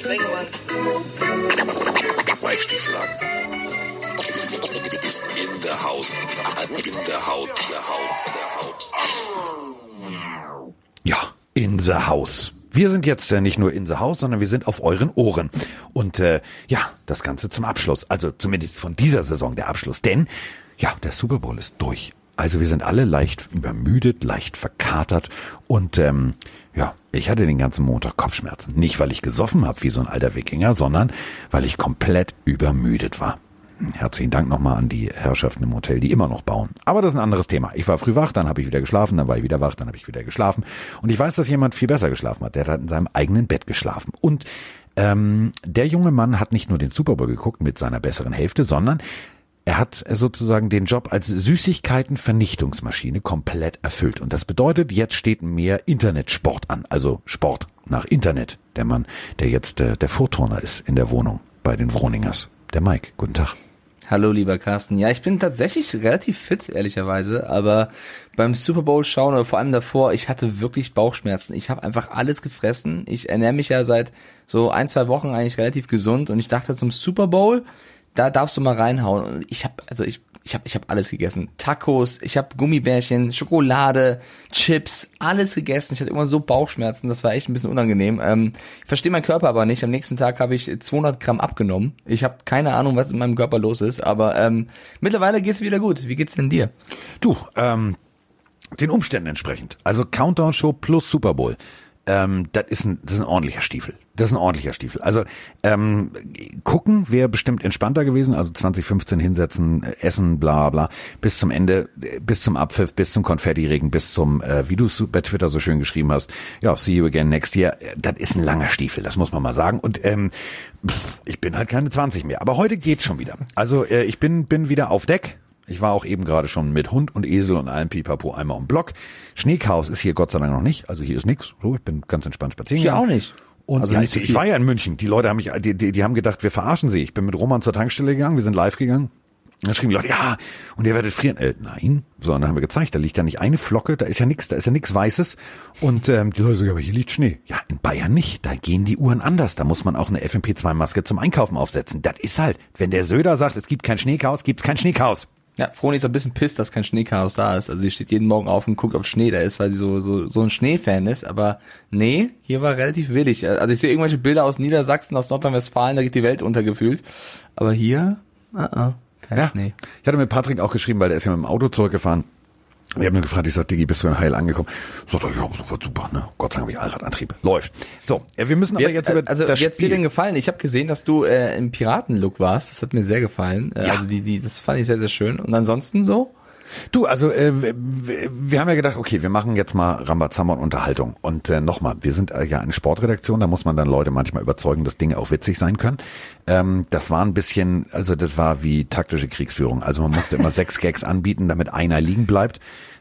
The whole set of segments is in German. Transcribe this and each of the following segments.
Sprengemann. Mike Stieflagen. Ist in der Haus. In der Haut. Der Haut. Der Haut. Ja, in the house. Wir sind jetzt äh, nicht nur in the house, sondern wir sind auf euren Ohren. Und äh, ja, das Ganze zum Abschluss. Also zumindest von dieser Saison der Abschluss. Denn ja, der Super Bowl ist durch. Also wir sind alle leicht übermüdet, leicht verkatert und ähm, ja, ich hatte den ganzen Montag Kopfschmerzen. Nicht, weil ich gesoffen habe wie so ein alter Wikinger, sondern weil ich komplett übermüdet war. Herzlichen Dank nochmal an die Herrschaften im Hotel, die immer noch bauen. Aber das ist ein anderes Thema. Ich war früh wach, dann habe ich wieder geschlafen, dann war ich wieder wach, dann habe ich wieder geschlafen. Und ich weiß, dass jemand viel besser geschlafen hat. Der hat in seinem eigenen Bett geschlafen. Und ähm, der junge Mann hat nicht nur den Super Bowl geguckt mit seiner besseren Hälfte, sondern er hat sozusagen den Job als Süßigkeiten-Vernichtungsmaschine komplett erfüllt. Und das bedeutet, jetzt steht mehr Internetsport an. Also Sport nach Internet. Der Mann, der jetzt äh, der Vorturner ist in der Wohnung bei den Wroningers. Der Mike. Guten Tag. Hallo, lieber Carsten. Ja, ich bin tatsächlich relativ fit, ehrlicherweise, aber beim Super Bowl schauen oder vor allem davor, ich hatte wirklich Bauchschmerzen. Ich habe einfach alles gefressen. Ich ernähre mich ja seit so ein, zwei Wochen eigentlich relativ gesund und ich dachte zum Super Bowl, da darfst du mal reinhauen. Und ich habe, also ich, ich habe, ich habe alles gegessen. Tacos, ich habe Gummibärchen, Schokolade, Chips, alles gegessen. Ich hatte immer so Bauchschmerzen, das war echt ein bisschen unangenehm. Ähm, ich verstehe meinen Körper aber nicht. Am nächsten Tag habe ich 200 Gramm abgenommen. Ich habe keine Ahnung, was in meinem Körper los ist, aber ähm, mittlerweile geht's wieder gut. Wie geht's denn dir? Du, ähm, den Umständen entsprechend. Also Countdown Show plus Super Bowl. Ähm, das ist ein, das ist ein ordentlicher Stiefel. Das ist ein ordentlicher Stiefel. Also ähm, gucken wäre bestimmt entspannter gewesen. Also 2015 hinsetzen, äh, essen, bla bla, bis zum Ende, äh, bis zum Abpfiff, bis zum Konfettiregen, bis zum, äh, wie du es bei Twitter so schön geschrieben hast, ja, see you again next year. Äh, Das ist ein langer Stiefel, das muss man mal sagen. Und ähm, ich bin halt keine 20 mehr. Aber heute geht's schon wieder. Also äh, ich bin, bin wieder auf Deck. Ich war auch eben gerade schon mit Hund und Esel und allem Pipapo einmal im Block. Schneechaos ist hier Gott sei Dank noch nicht. Also hier ist nix. So, ich bin ganz entspannt spazieren. Hier auch nicht. Und Also ja, ich, ich war ja in München. Die Leute haben mich, die, die, die haben gedacht, wir verarschen sie. Ich bin mit Roman zur Tankstelle gegangen, wir sind live gegangen. Dann schrieben die Leute, ja, und ihr werdet frieren. Äh, nein, so, und dann haben wir gezeigt, da liegt ja nicht eine Flocke, da ist ja nichts, da ist ja nichts Weißes. Und ähm, die Leute sagen, aber hier liegt Schnee. Ja, in Bayern nicht, da gehen die Uhren anders. Da muss man auch eine FMP2-Maske zum Einkaufen aufsetzen. Das ist halt, wenn der Söder sagt, es gibt kein Schneechaos, gibt's kein Schneechaos. Ja, Froni ist ein bisschen pisst, dass kein Schneechaos da ist. Also sie steht jeden Morgen auf und guckt, ob Schnee da ist, weil sie so, so, so ein Schneefan ist. Aber nee, hier war relativ willig. Also ich sehe irgendwelche Bilder aus Niedersachsen, aus Nordrhein-Westfalen, da geht die Welt untergefühlt. Aber hier, uh -uh, kein Ja. Schnee. Ich hatte mit Patrick auch geschrieben, weil der ist ja mit dem Auto zurückgefahren. Wir haben ihn gefragt, ich sag, Diggi, bist du denn heil angekommen? Sagt er, ja, wird super, ne? Gott sei Dank habe ich Allradantrieb. Läuft. So, wir müssen aber Jetzt, jetzt, über also das wie hat's dir Spiel. denn gefallen? Ich habe gesehen, dass du äh, im Piratenlook warst. Das hat mir sehr gefallen. Äh, Ja. Also die, die, das fand ich sehr, sehr schön. Und ansonsten so? Du, also äh, wir, haben ja gedacht, okay, wir machen jetzt mal Rambazamba und Unterhaltung. Und äh, nochmal, wir sind äh, ja eine Sportredaktion, da muss man dann Leute manchmal überzeugen, dass Dinge auch witzig sein können. Ähm, das war ein bisschen, also das war wie taktische Kriegsführung. Also man musste immer sechs Gags anbieten, damit einer liegen bleibt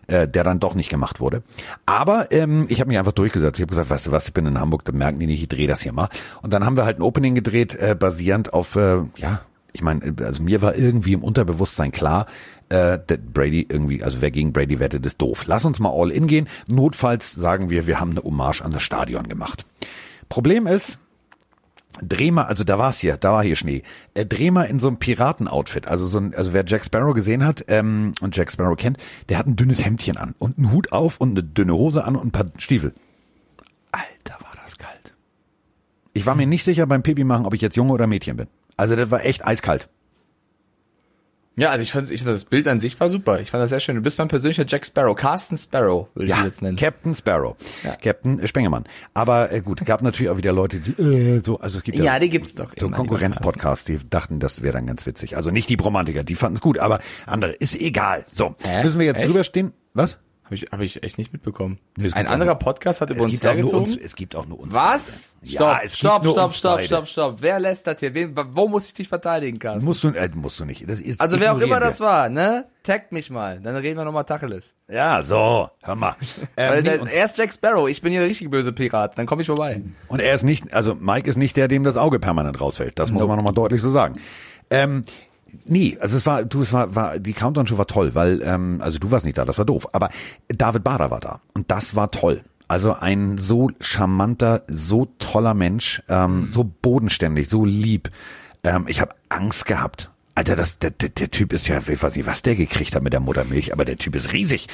äh, der dann doch nicht gemacht wurde. Aber ähm, ich habe mich einfach durchgesetzt. Ich habe gesagt, weißt du was, ich bin in Hamburg, da merken die nicht, ich drehe das hier mal. Und dann haben wir halt ein Opening gedreht, äh, basierend auf, äh, ja, ich meine, also mir war irgendwie im Unterbewusstsein klar, äh, Brady irgendwie, also wer gegen Brady wettet, ist doof. Lass uns mal all in gehen. Notfalls sagen wir, wir haben eine Hommage an das Stadion gemacht. Problem ist, dreh mal, also da war es hier, da war hier Schnee. Äh, dreh mal in so einem Piraten-Outfit. Also so ein, also wer Jack Sparrow gesehen hat ähm, und Jack Sparrow kennt, der hat ein dünnes Hemdchen an und einen Hut auf und eine dünne Hose an und ein paar Stiefel. Alter, war das kalt. Ich war mir nicht sicher beim Pipi machen, ob ich jetzt Junge oder Mädchen bin. Also das war echt eiskalt. Ja, also ich fand, ich fand das Bild an sich war super. Ich fand das sehr schön. Du bist mein persönlicher Jack Sparrow. Carsten Sparrow, würde ich Ja, ihn jetzt nennen. Captain Sparrow, Ja. Captain Spengemann. Aber äh, gut, gab natürlich auch wieder Leute, die äh, so, also es gibt Ja, die gibt's doch So Konkurrenz-Podcasts, die dachten, das wäre dann ganz witzig. Also nicht die Bromantiker, die fanden es gut, aber andere ist egal. So, Hä? müssen wir jetzt Echt? drüber stehen? Was? Habe ich, hab ich echt nicht mitbekommen. Nee, Ein anderer auch- Podcast hat über Es uns gibt auch nur hergezogen. uns. Es gibt auch nur uns. Was? Stopp, Ja, es gibt stopp, nur stopp, stopp, stopp, stopp. Wer lästert hier? Wen, wo muss ich dich verteidigen, Carsten? Musst du, äh, musst du nicht. Das ist, Also wer auch immer ignorieren das war, ne? Taggt mich mal, dann reden wir nochmal Tacheles. wir. Ja, so, hör mal. Ähm, Weil nee, er ist Jack Sparrow, ich bin hier der richtig böse Pirat, dann komme ich vorbei. und er ist nicht, also Mike ist nicht der, dem das Auge permanent rausfällt. Das muss man nochmal deutlich so sagen. Ähm, Nee, also es war, du, es war, war die Countdown-Show war toll, weil, ähm, also du warst nicht da, das war doof. Aber David Bader war da und das war toll. Also ein so charmanter, so toller Mensch, ähm, so bodenständig, so lieb. Ähm, ich habe Angst gehabt. Alter, das, der, der, der Typ ist ja, ich weiß nicht, was der gekriegt hat mit der Muttermilch, aber der Typ ist riesig.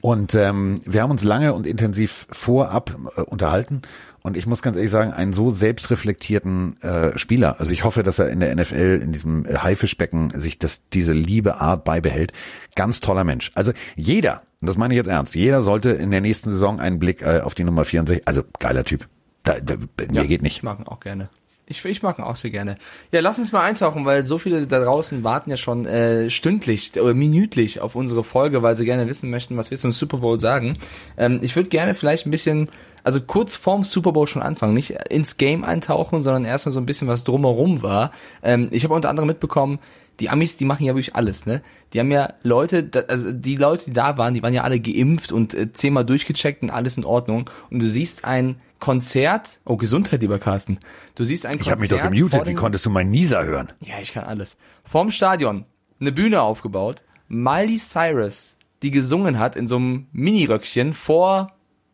Und ähm, wir haben uns lange und intensiv vorab äh, unterhalten. Und ich muss ganz ehrlich sagen, einen so selbstreflektierten äh, Spieler. Also ich hoffe, dass er in der NFL, in diesem Haifischbecken, sich das, diese liebe Art beibehält. Ganz toller Mensch. Also jeder, und das meine ich jetzt ernst, jeder sollte in der nächsten Saison einen Blick äh, auf die Nummer 64, also geiler Typ. Da, da, mir geht nicht. Ich mag ihn auch gerne. Ich, ich mag ihn auch sehr gerne. Ja, lass uns mal eintauchen, weil so viele da draußen warten ja schon äh, stündlich oder minütlich auf unsere Folge, weil sie gerne wissen möchten, was wir zum Super Bowl sagen. Ähm, ich würde gerne vielleicht ein bisschen, also kurz vorm Super Bowl schon anfangen, nicht ins Game eintauchen, sondern erstmal so ein bisschen was drumherum war. Ähm, ich habe unter anderem mitbekommen, die Amis, die machen ja wirklich alles, ne? Die haben ja Leute, also die Leute, die da waren, die waren ja alle geimpft und äh, zehnmal durchgecheckt und alles in Ordnung. Und du siehst ein Konzert, oh Gesundheit, lieber Carsten. Du siehst ein Ich Konzert. habe mich doch gemutet, wie konntest du meinen Nieser hören? ja, ich kann alles. Vorm Stadion eine Bühne aufgebaut. Miley Cyrus, die gesungen hat in so einem Miniröckchen vor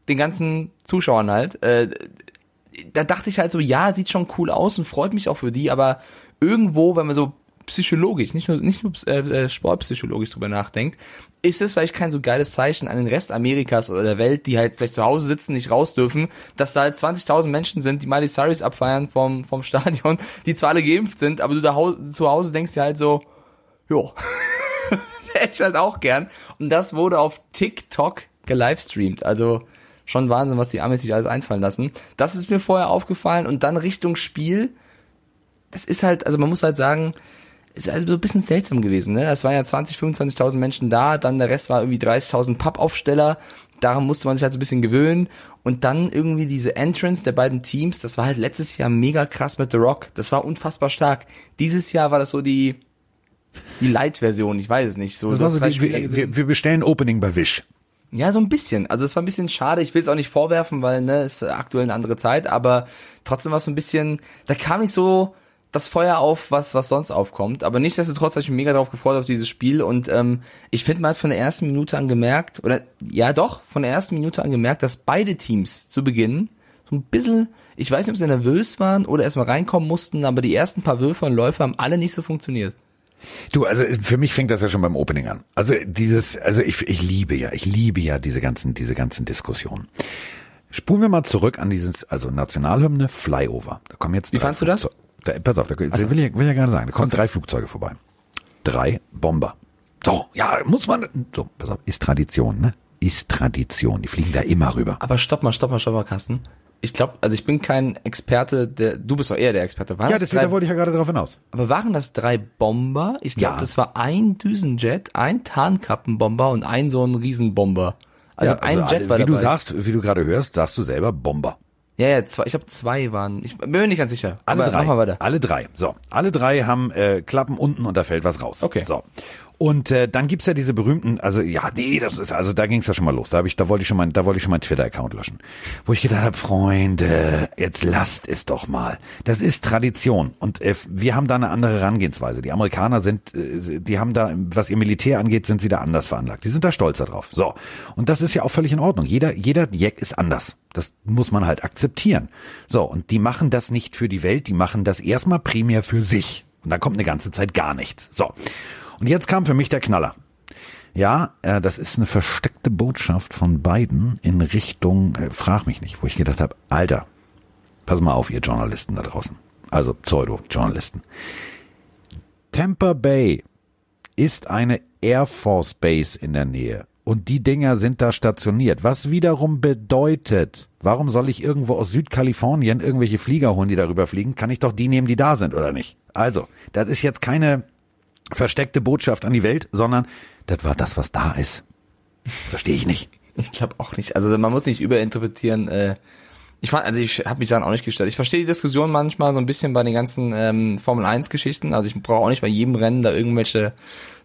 den ganzen Zuschauern halt. Äh, da dachte ich halt so, ja, sieht schon cool aus und freut mich auch für die, aber irgendwo, wenn man so psychologisch, nicht nur, nicht nur äh, äh, sportpsychologisch drüber nachdenkt, ist es vielleicht kein so geiles Zeichen an den Rest Amerikas oder der Welt, die halt vielleicht zu Hause sitzen, nicht raus dürfen, dass da halt 20.000 Menschen sind, die Miley Cyrus abfeiern vom, vom Stadion, die zwar alle geimpft sind, aber du da zu Hause denkst dir halt so, jo, hätte ich halt auch gern. Und das wurde auf TikTok gelivestreamt. Also schon Wahnsinn, was die Amis sich alles einfallen lassen. Das ist mir vorher aufgefallen und dann Richtung Spiel. Das ist halt, also man muss halt sagen, ist also so ein bisschen seltsam gewesen. Ne? Es waren ja 20, 25.000 Menschen da, dann der Rest war irgendwie 30.000 Pappaufsteller. Daran musste man sich halt so ein bisschen gewöhnen. Und dann irgendwie diese Entrance der beiden Teams, das war halt letztes Jahr mega krass mit The Rock. Das war unfassbar stark. Dieses Jahr war das so die, die Light-Version, ich weiß es nicht. So, Das du war hast so drei die, wir, wir bestellen Opening bei Wish. Ja, so ein bisschen. Also es war ein bisschen schade. Ich will es auch nicht vorwerfen, weil ne, es ist aktuell eine andere Zeit, aber trotzdem war es so ein bisschen, da kam nicht so das Feuer auf, was was sonst aufkommt. Aber nichtsdestotrotz habe ich mich mega drauf gefreut auf dieses Spiel und ähm, ich finde mal von der ersten Minute an gemerkt, oder ja doch, von der ersten Minute an gemerkt, dass beide Teams zu Beginn so ein bisschen, ich weiß nicht, ob sie nervös waren oder erstmal reinkommen mussten, aber die ersten paar Würfe und Läufe haben alle nicht so funktioniert. Du, also für mich fängt das ja schon beim Opening an. Also dieses, also ich, ich liebe ja, ich liebe ja diese ganzen, diese ganzen Diskussionen. Spulen wir mal zurück an dieses, also Nationalhymne Flyover. Da kommen jetzt. Wie fandst du das? Da, pass auf, da so. will, ich, will ja gerade sagen, da kommen drei Flugzeuge vorbei. Drei Bomber. So, ja, muss man, so, pass auf, ist Tradition, ne? Ist Tradition. Die fliegen da immer rüber. Aber stopp mal, stopp mal, stopp mal, Carsten. Ich glaube, also ich bin kein Experte, der, du bist doch eher der Experte. Waren Ja, das deswegen drei, wollte ich ja gerade drauf hinaus. aber waren das drei Bomber? Ich glaube, Ja. das war ein Düsenjet, ein Tarnkappenbomber und ein so ein Riesenbomber. Also ja, ein also Jet war wie dabei. du sagst, wie du gerade hörst, sagst du selber Bomber. Ja, ja, zwei, ich glaube zwei waren. Ich bin mir nicht ganz sicher. Alle aber drei. Alle drei. So, alle drei haben äh, Klappen unten und da fällt was raus. Okay. So. Und äh, dann gibt's ja diese berühmten, also ja, nee, das ist, also da ging's ja schon mal los. Da habe ich, da wollte ich schon mal, da wollte ich schon meinen Twitter-Account löschen, wo ich gedacht habe, Freunde, jetzt lasst es doch mal. Das ist Tradition und äh, wir haben da eine andere Herangehensweise. Die Amerikaner sind, äh, die haben da, was ihr Militär angeht, sind sie da anders veranlagt. Die sind da stolzer drauf. So und das ist ja auch völlig in Ordnung. Jeder, jeder Jack ist anders. Das muss man halt akzeptieren. So und die machen das nicht für die Welt, die machen das erstmal primär für sich. Und dann kommt eine ganze Zeit gar nichts. So. Und jetzt kam für mich der Knaller. Ja, äh, das ist eine versteckte Botschaft von Biden in Richtung, äh, frag mich nicht, wo ich gedacht habe, Alter, pass mal auf, ihr Journalisten da draußen. Also Pseudo-Journalisten. Tampa Bay ist eine Air Force Base in der Nähe. Und die Dinger sind da stationiert. Was wiederum bedeutet, warum soll ich irgendwo aus Südkalifornien irgendwelche Flieger holen, die darüber fliegen? Kann ich doch die nehmen, die da sind, oder nicht? Also, das ist jetzt keine versteckte Botschaft an die Welt, sondern das war das, was da ist. Verstehe ich nicht. Ich glaube auch nicht. Also man muss nicht überinterpretieren. Äh, ich fand, also ich habe mich dann auch nicht gestellt. Ich verstehe die Diskussion manchmal so ein bisschen bei den ganzen ähm, Formel 1 Geschichten. Also ich brauche auch nicht bei jedem Rennen da irgendwelche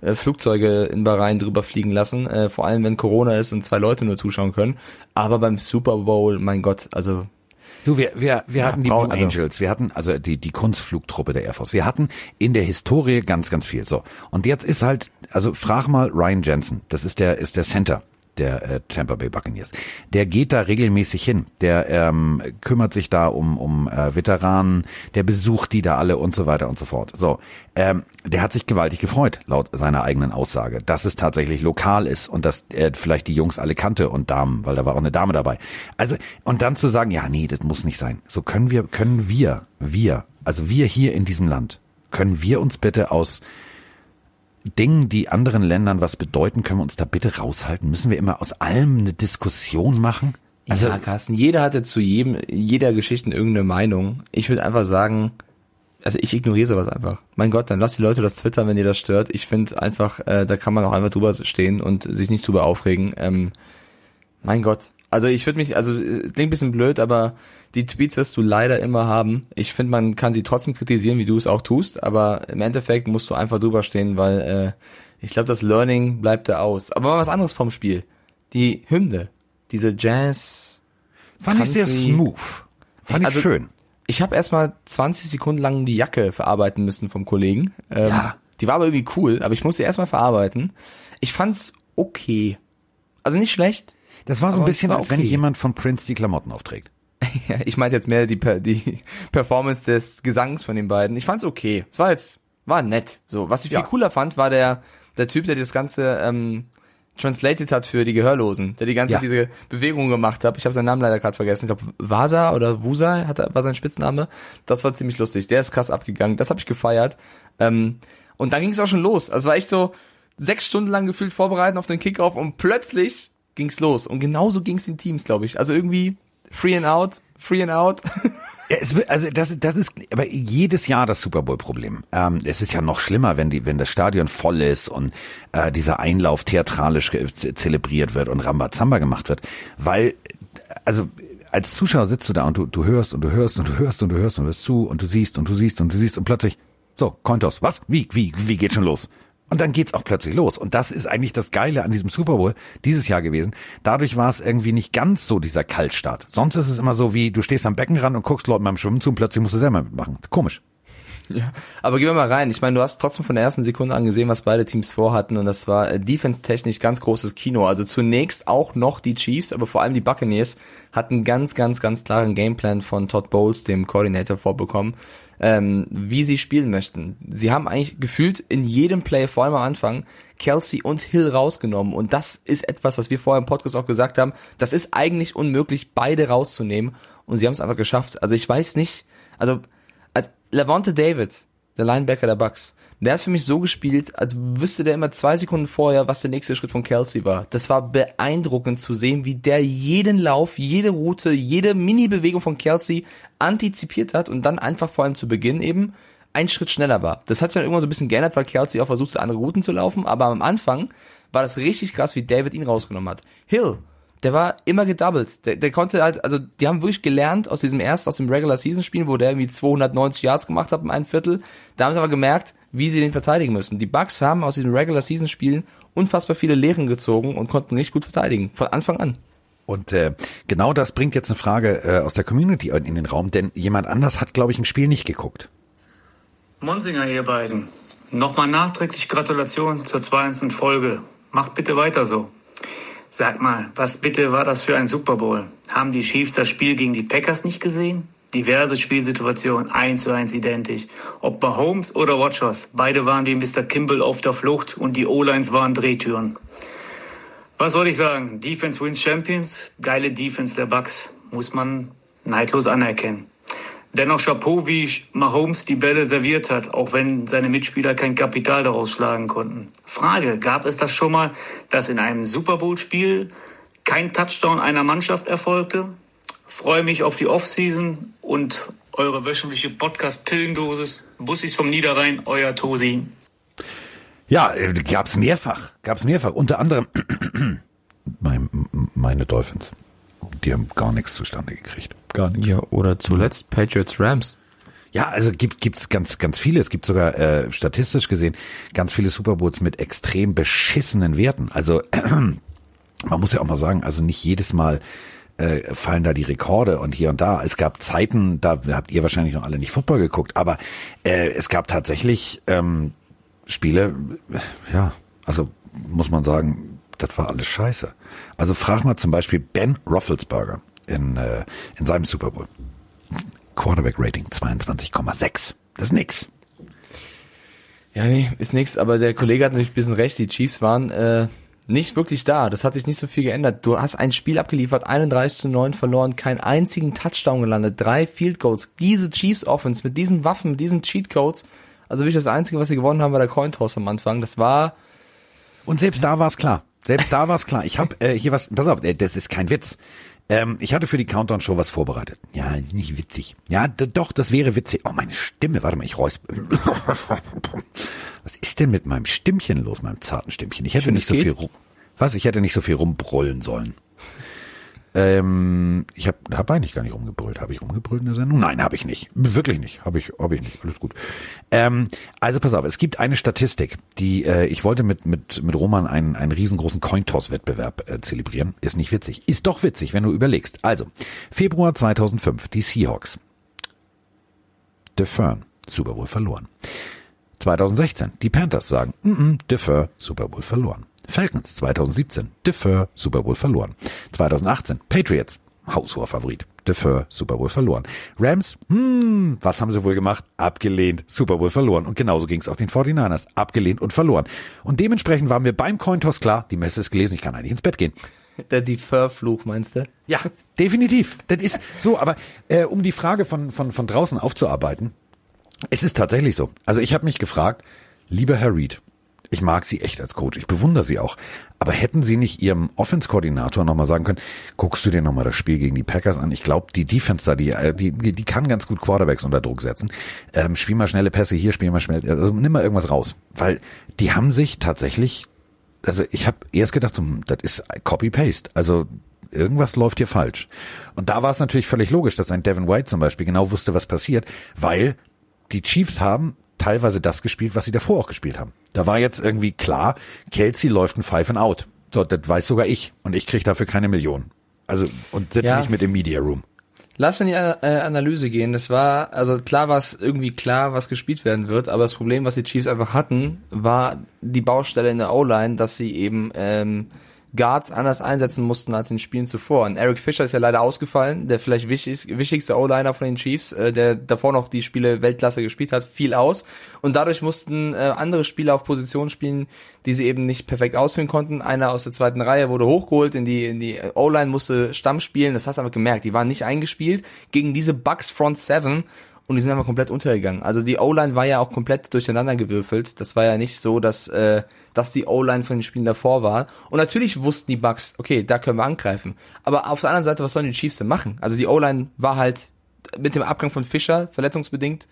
äh, Flugzeuge in Bahrain drüber fliegen lassen. Äh, vor allem wenn Corona ist und zwei Leute nur zuschauen können. Aber beim Super Bowl, mein Gott, also Du, wir, wir, wir hatten die brauch- Blue also- Angels, wir hatten also die, die Kunstflugtruppe der Air Force. Wir hatten in der Historie ganz, ganz viel. So. Und jetzt ist halt, also frag mal Ryan Jensen, das ist der, ist der Center der äh, Tampa Bay Buccaneers. Der geht da regelmäßig hin. Der ähm, kümmert sich da um, um äh, Veteranen, der besucht die da alle und so weiter und so fort. So, ähm, der hat sich gewaltig gefreut, laut seiner eigenen Aussage, dass es tatsächlich lokal ist und dass er vielleicht die Jungs alle kannte und Damen, weil da war auch eine Dame dabei. Also, und dann zu sagen, ja, nee, das muss nicht sein. So können wir, können wir, wir, also wir hier in diesem Land, können wir uns bitte aus Dingen, die anderen Ländern was bedeuten, können wir uns da bitte raushalten? Müssen wir immer aus allem eine Diskussion machen? Also, ja, Carsten, jeder hatte zu jedem, jeder Geschichte irgendeine Meinung. Ich würde einfach sagen, also ich ignoriere sowas einfach. Mein Gott, dann lass die Leute das twittern, wenn ihr das stört. Ich finde einfach, äh, da kann man auch einfach drüber stehen und sich nicht drüber aufregen. Ähm, mein Gott. Also ich würde mich, also äh, klingt bisschen blöd, aber die Tweets wirst du leider immer haben. Ich finde, man kann sie trotzdem kritisieren, wie du es auch tust, aber im Endeffekt musst du einfach drüber stehen, weil äh, ich glaube, das Learning bleibt da aus. Aber mal was anderes vom Spiel. Die Hymne, diese Jazz. Fand Country, ich sehr smooth. Fand ich also, schön. Ich habe erstmal 20 Sekunden lang die Jacke verarbeiten müssen vom Kollegen. Ähm, ja. Die war aber irgendwie cool, aber ich musste erstmal verarbeiten. Ich fand's okay. Also nicht schlecht. Das war so ein bisschen, als okay. wenn jemand von Prince die Klamotten aufträgt. ich meinte jetzt mehr die, die Performance des Gesangs von den beiden. Ich fand's okay. Es war jetzt, war nett. So, was ich ja. viel cooler fand, war der, der Typ, der das Ganze ähm, translated hat für die Gehörlosen, der die ganze ja. diese Bewegung gemacht hat. Ich habe seinen Namen leider gerade vergessen. Ich glaube, Vasa oder Wusa hat, war sein Spitzname. Das war ziemlich lustig. Der ist krass abgegangen. Das habe ich gefeiert. Ähm, und dann ging es auch schon los. Also war echt so sechs Stunden lang gefühlt vorbereiten auf den Kickoff und plötzlich ging's los. Und genauso ging's in Teams, glaube ich. Also irgendwie free and out, free and out. Ja, es also das, das ist aber jedes Jahr das Super Bowl Problem. Ähm, es ist ja noch schlimmer, wenn die, wenn das Stadion voll ist und äh, dieser Einlauf theatralisch zelebriert wird und Rambazamba gemacht wird, weil also als Zuschauer sitzt du da und du, du hörst und du hörst und du hörst und du hörst und du hörst zu und du siehst und du siehst und du siehst und plötzlich so Cointos, was? Wie wie wie geht schon los? Und dann geht's auch plötzlich los. Und das ist eigentlich das Geile an diesem Super Bowl dieses Jahr gewesen. Dadurch war es irgendwie nicht ganz so dieser Kaltstart. Sonst ist es immer so wie, du stehst am Beckenrand und guckst Leuten beim Schwimmen zu und plötzlich musst du selber mitmachen. Komisch. Ja, aber gehen wir mal rein. Ich meine, du hast trotzdem von der ersten Sekunde an gesehen, was beide Teams vorhatten und das war äh, defense-technisch ganz großes Kino. Also zunächst auch noch die Chiefs, aber vor allem die Buccaneers hatten ganz, ganz, ganz klaren Gameplan von Todd Bowles, dem Coordinator, vorbekommen ähm, wie sie spielen möchten. Sie haben eigentlich gefühlt in jedem Play, vor allem am Anfang, Kelsey und Hill rausgenommen. Und das ist etwas, was wir vorher im Podcast auch gesagt haben. Das ist eigentlich unmöglich, beide rauszunehmen. Und sie haben es einfach geschafft. Also ich weiß nicht, also als Levante David, der Linebacker der Bucks, der hat für mich so gespielt, als wüsste der immer zwei Sekunden vorher, was der nächste Schritt von Kelsey war. Das war beeindruckend zu sehen, wie der jeden Lauf, jede Route, jede Mini-Bewegung von Kelsey antizipiert hat und dann einfach vor allem zu Beginn eben einen Schritt schneller war. Das hat sich dann irgendwann so ein bisschen geändert, weil Kelsey auch versucht hat, andere Routen zu laufen, aber am Anfang war das richtig krass, wie David ihn rausgenommen hat. Hill, der war immer gedoubled. Der, der konnte halt, also die haben wirklich gelernt aus diesem erst, aus dem Regular Season Spiel, wo der irgendwie 290 Yards gemacht hat im einen Viertel. Da haben sie aber gemerkt, wie sie den verteidigen müssen. Die Bucks haben aus diesen Regular Season Spielen unfassbar viele Lehren gezogen und konnten nicht gut verteidigen. Von Anfang an. Und äh, genau das bringt jetzt eine Frage äh, aus der Community in den Raum, denn jemand anders hat, glaube ich, ein Spiel nicht geguckt. Monsinger, ihr beiden. Nochmal nachträglich Gratulation zur 2. Folge. Macht bitte weiter so. Sag mal, was bitte war das für ein Super Bowl? Haben die Chiefs das Spiel gegen die Packers nicht gesehen? Diverse Spielsituationen, eins zu eins identisch. Ob bei Holmes oder Watchers, beide waren wie Mr. Kimball auf der Flucht und die O-Lines waren Drehtüren. Was soll ich sagen? Defense wins Champions, geile Defense der Bucks, muss man neidlos anerkennen. Dennoch Chapeau, wie Mahomes die Bälle serviert hat, auch wenn seine Mitspieler kein Kapital daraus schlagen konnten. Frage, gab es das schon mal, dass in einem Super Bowl-Spiel kein Touchdown einer Mannschaft erfolgte? Freue mich auf die Offseason und eure wöchentliche Podcast-Pillendosis. Bussis vom Niederrhein, euer Tosi. Ja, äh, gab's mehrfach, gab's mehrfach. Unter anderem meine Dolphins. Die haben gar nichts zustande gekriegt. Gar nichts. Ja, oder zuletzt Patriots Rams. Ja, also gibt gibt's ganz ganz viele. Es gibt sogar äh, statistisch gesehen ganz viele Super Bowls mit extrem beschissenen Werten. Also man muss ja auch mal sagen, also nicht jedes Mal äh, fallen da die Rekorde und hier und da. Es gab Zeiten, da habt ihr wahrscheinlich noch alle nicht Football geguckt, aber äh, es gab tatsächlich ähm, Spiele, ja, also muss man sagen, das war alles scheiße. Also frag mal zum Beispiel Ben Roethlisberger in, äh, in seinem Super Bowl. Quarterback-Rating 22,6. Das ist nix. Ja, nee, ist nix, aber der Kollege hat natürlich ein bisschen recht, die Chiefs waren äh, nicht wirklich da. Das hat sich nicht so viel geändert. Du hast ein Spiel abgeliefert, 31 zu 9 verloren, keinen einzigen Touchdown gelandet, drei Field Goals. Diese Chiefs Offense mit diesen Waffen, mit diesen Cheat Codes, also wirklich das Einzige, was sie gewonnen haben, war der Coin Toss am Anfang. Das war Und selbst da war es klar. Selbst da war es klar. Ich habe äh, hier was, pass auf, äh, das ist kein Witz. Ähm, ich hatte für die Countdown-Show was vorbereitet. Ja, nicht witzig. Ja, doch, das wäre witzig. Oh, meine Stimme, warte mal, ich räusp. Was ist denn mit meinem Stimmchen los, meinem zarten Stimmchen? Ich hätte finde, nicht so geht. viel rum, was? Ich hätte nicht so viel rumbrüllen sollen. Ähm, ich habe hab eigentlich gar nicht rumgebrüllt. Habe ich rumgebrüllt in der Sendung? Nein, habe ich nicht. Wirklich nicht. Habe ich, hab ich nicht. Alles gut. Ähm, also pass auf, es gibt eine Statistik, die äh, ich wollte mit mit mit Roman einen einen riesengroßen Cointoss-Wettbewerb äh, zelebrieren. Ist nicht witzig. Ist doch witzig, wenn du überlegst. Also Februar 2005, die Seahawks. Defer, Super Bowl verloren. 2016, die Panthers sagen, mm -mm, defer, Super Bowl verloren. Falcons 2017, defer, Super Bowl verloren. 2018, Patriots, haushoher Favorit, defer, Super Bowl verloren. Rams, hm, was haben sie wohl gemacht? Abgelehnt, Super Bowl verloren. Und genauso ging es auch den 49ers, abgelehnt und verloren. Und dementsprechend waren wir beim Cointoss klar, die Messe ist gelesen, ich kann eigentlich ins Bett gehen. der Defer-Fluch, meinst du? Ja, definitiv. Das ist so, aber äh, um die Frage von, von, von draußen aufzuarbeiten, es ist tatsächlich so. Also ich habe mich gefragt, lieber Herr Reed, ich mag Sie echt als Coach, ich bewundere Sie auch, aber hätten Sie nicht Ihrem Offense-Koordinator nochmal sagen können, guckst du dir nochmal das Spiel gegen die Packers an? Ich glaube, die Defense da, die, äh, die, die die kann ganz gut Quarterbacks unter Druck setzen. Ähm, spiel mal schnelle Pässe hier, spiel mal schnell, also nimm mal irgendwas raus. Weil die haben sich tatsächlich also ich habe erst gedacht, hm, das ist Copy-Paste. Also irgendwas läuft hier falsch. Und da war es natürlich völlig logisch, dass ein Devin White zum Beispiel genau wusste, was passiert, weil die Chiefs haben teilweise das gespielt, was sie davor auch gespielt haben. Da war jetzt irgendwie klar, Kelsey läuft ein Five and Out. So, das weiß sogar ich. Und ich krieg dafür keine Millionen. Also, und sitze Ja. nicht mit im Media Room. Lass in die äh, Analyse gehen. Das war, also klar war es irgendwie klar, was gespielt werden wird, aber das Problem, was die Chiefs einfach hatten, war die Baustelle in der O-Line, dass sie eben ähm, Guards anders einsetzen mussten als in den Spielen zuvor. Und Eric Fischer ist ja leider ausgefallen, der vielleicht wichtig, wichtigste O-Liner von den Chiefs, äh, der davor noch die Spiele Weltklasse gespielt hat, fiel aus. Und dadurch mussten äh, andere Spieler auf Positionen spielen, die sie eben nicht perfekt ausführen konnten. Einer aus der zweiten Reihe wurde hochgeholt in die, in die O-Line, musste Stamm spielen. Das hast du einfach gemerkt. Die waren nicht eingespielt gegen diese Bucks Front Seven und die sind einfach komplett untergegangen. Also die O-Line war ja auch komplett durcheinander gewürfelt. Das war ja nicht so, dass, äh, dass die O-Line von den Spielen davor war. Und natürlich wussten die Bucks, okay, da können wir angreifen. Aber auf der anderen Seite, was sollen die Chiefs denn machen? Also die O-Line war halt mit dem Abgang von Fischer, verletzungsbedingt,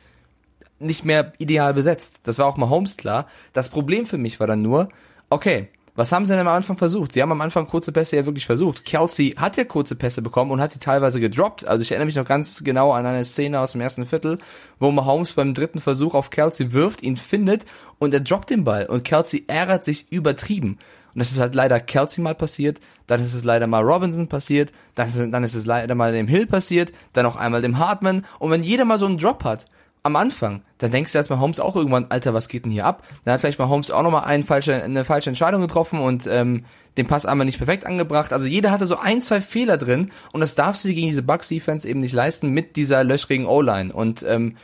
nicht mehr ideal besetzt. Das war auch mal Holmes klar. Das Problem für mich war dann nur, okay, was haben sie denn am Anfang versucht? Sie haben am Anfang kurze Pässe ja wirklich versucht. Kelsey hat ja kurze Pässe bekommen und hat sie teilweise gedroppt. Also ich erinnere mich noch ganz genau an eine Szene aus dem ersten Viertel, wo Mahomes beim dritten Versuch auf Kelsey wirft, ihn findet und er droppt den Ball und Kelsey ärgert sich übertrieben. Und das ist halt leider Kelsey mal passiert, dann ist es leider mal Robinson passiert, dann ist, dann ist es leider mal dem Hill passiert, dann auch einmal dem Hartman. Und wenn jeder mal so einen Drop hat, am Anfang, dann denkst du erstmal Holmes auch irgendwann, Alter, was geht denn hier ab? Dann hat vielleicht mal Holmes auch nochmal eine falsche, eine falsche Entscheidung getroffen und ähm, den Pass einmal nicht perfekt angebracht. Also jeder hatte so ein, zwei Fehler drin und das darfst du dir gegen diese Bucks-Defense eben nicht leisten mit dieser löchrigen O-Line. Und ähm,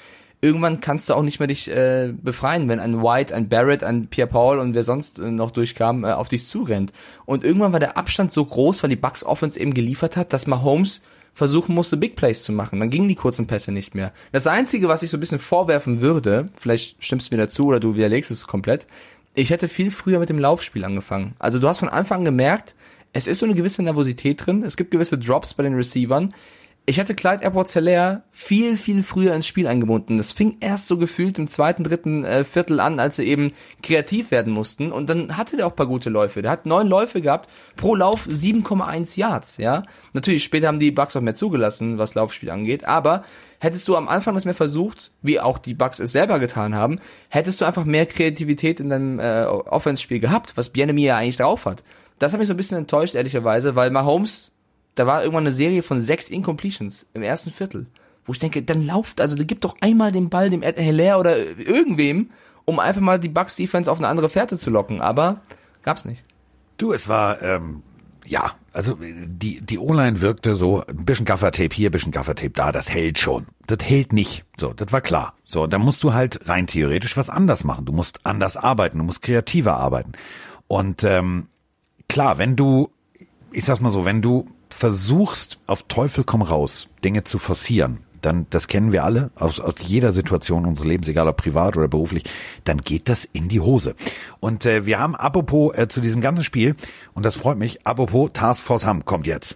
irgendwann kannst du auch nicht mehr dich äh, befreien, wenn ein White, ein Barrett, ein Pierre Paul und wer sonst äh, noch durchkam, äh, auf dich zurennt. Und irgendwann war der Abstand so groß, weil die Bucks Offense eben geliefert hat, dass Mahomes versuchen musste, Big Plays zu machen. Dann gingen die kurzen Pässe nicht mehr. Das Einzige, was ich so ein bisschen vorwerfen würde, vielleicht stimmst du mir dazu oder du widerlegst es komplett, ich hätte viel früher mit dem Laufspiel angefangen. Also du hast von Anfang an gemerkt, es ist so eine gewisse Nervosität drin, es gibt gewisse Drops bei den Receivern. Ich hätte Clyde Edwards Hilaire viel, viel früher ins Spiel eingebunden. Das fing erst so gefühlt im zweiten, dritten äh, Viertel an, als sie eben kreativ werden mussten. Und dann hatte der auch paar gute Läufe. Der hat neun Läufe gehabt, pro Lauf 7,1 Yards, ja. Natürlich, später haben die Bucks auch mehr zugelassen, was Laufspiel angeht. Aber hättest du am Anfang das mehr versucht, wie auch die Bucks es selber getan haben, hättest du einfach mehr Kreativität in deinem äh, Offense-Spiel gehabt, was Bienemy ja eigentlich drauf hat. Das hat mich so ein bisschen enttäuscht, ehrlicherweise, weil Mahomes da war irgendwann eine Serie von sechs Incompletions im ersten Viertel, wo ich denke, dann lauft, also gib doch einmal den Ball dem Ed Hilaire oder irgendwem, um einfach mal die Bucks Defense auf eine andere Fährte zu locken, aber gab's nicht. Du, es war, ähm, ja, also die, die O-Line wirkte so, ein bisschen Gaffertape hier, ein bisschen Gaffertape da, das hält schon. Das hält nicht. So, das war klar. So, da musst du halt rein theoretisch was anders machen. Du musst anders arbeiten, du musst kreativer arbeiten. Und ähm, klar, wenn du, ich sag's mal so, wenn du versuchst, auf Teufel komm raus, Dinge zu forcieren, dann, das kennen wir alle aus, aus jeder Situation unseres Lebens, egal ob privat oder beruflich, dann geht das in die Hose. Und äh, wir haben apropos äh, zu diesem ganzen Spiel, und das freut mich, apropos Taskforce Hamm kommt jetzt.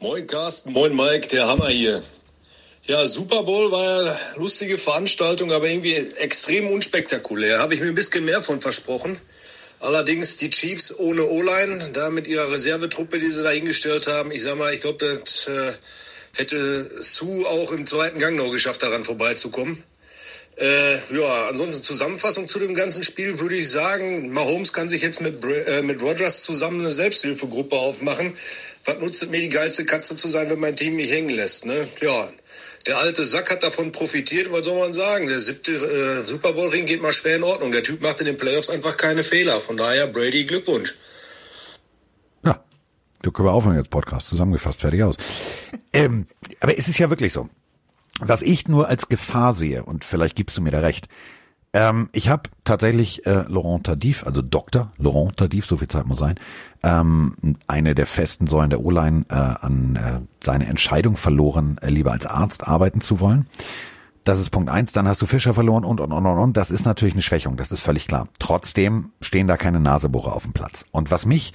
Moin Carsten, moin Mike, der Hammer hier. Ja, Super Bowl war ja lustige Veranstaltung, aber irgendwie extrem unspektakulär. Habe ich mir ein bisschen mehr von versprochen. Allerdings die Chiefs ohne O-Line, da mit ihrer Reservetruppe, die sie da hingestellt haben, ich sag mal, ich glaube, das äh, hätte Sue auch im zweiten Gang noch geschafft, daran vorbeizukommen. Äh, ja, ansonsten Zusammenfassung zu dem ganzen Spiel würde ich sagen, Mahomes kann sich jetzt mit, äh, mit Rogers zusammen eine Selbsthilfegruppe aufmachen. Was nutzt es mir, die geilste Katze zu sein, wenn mein Team mich hängen lässt? Ne? Ja, der alte Sack hat davon profitiert. Was soll man sagen? Der siebte äh, Super Bowl Ring geht mal schwer in Ordnung. Der Typ macht in den Playoffs einfach keine Fehler. Von daher Brady Glückwunsch. Ja, du können wir aufhören jetzt Podcast zusammengefasst fertig aus. ähm, aber es ist ja wirklich so. Was ich nur als Gefahr sehe und vielleicht gibst du mir da recht. Ähm, ich habe tatsächlich äh, Laurent Tardif, also Dr. Laurent Tardif, so viel Zeit muss sein, ähm, eine der festen Säulen der O-Line äh, an äh, seine Entscheidung verloren, äh, lieber als Arzt arbeiten zu wollen. Das ist Punkt eins. Dann hast du Fischer verloren und, und, und, und, und. Das ist natürlich eine Schwächung. Das ist völlig klar. Trotzdem stehen da keine Nasebohrer auf dem Platz. Und was mich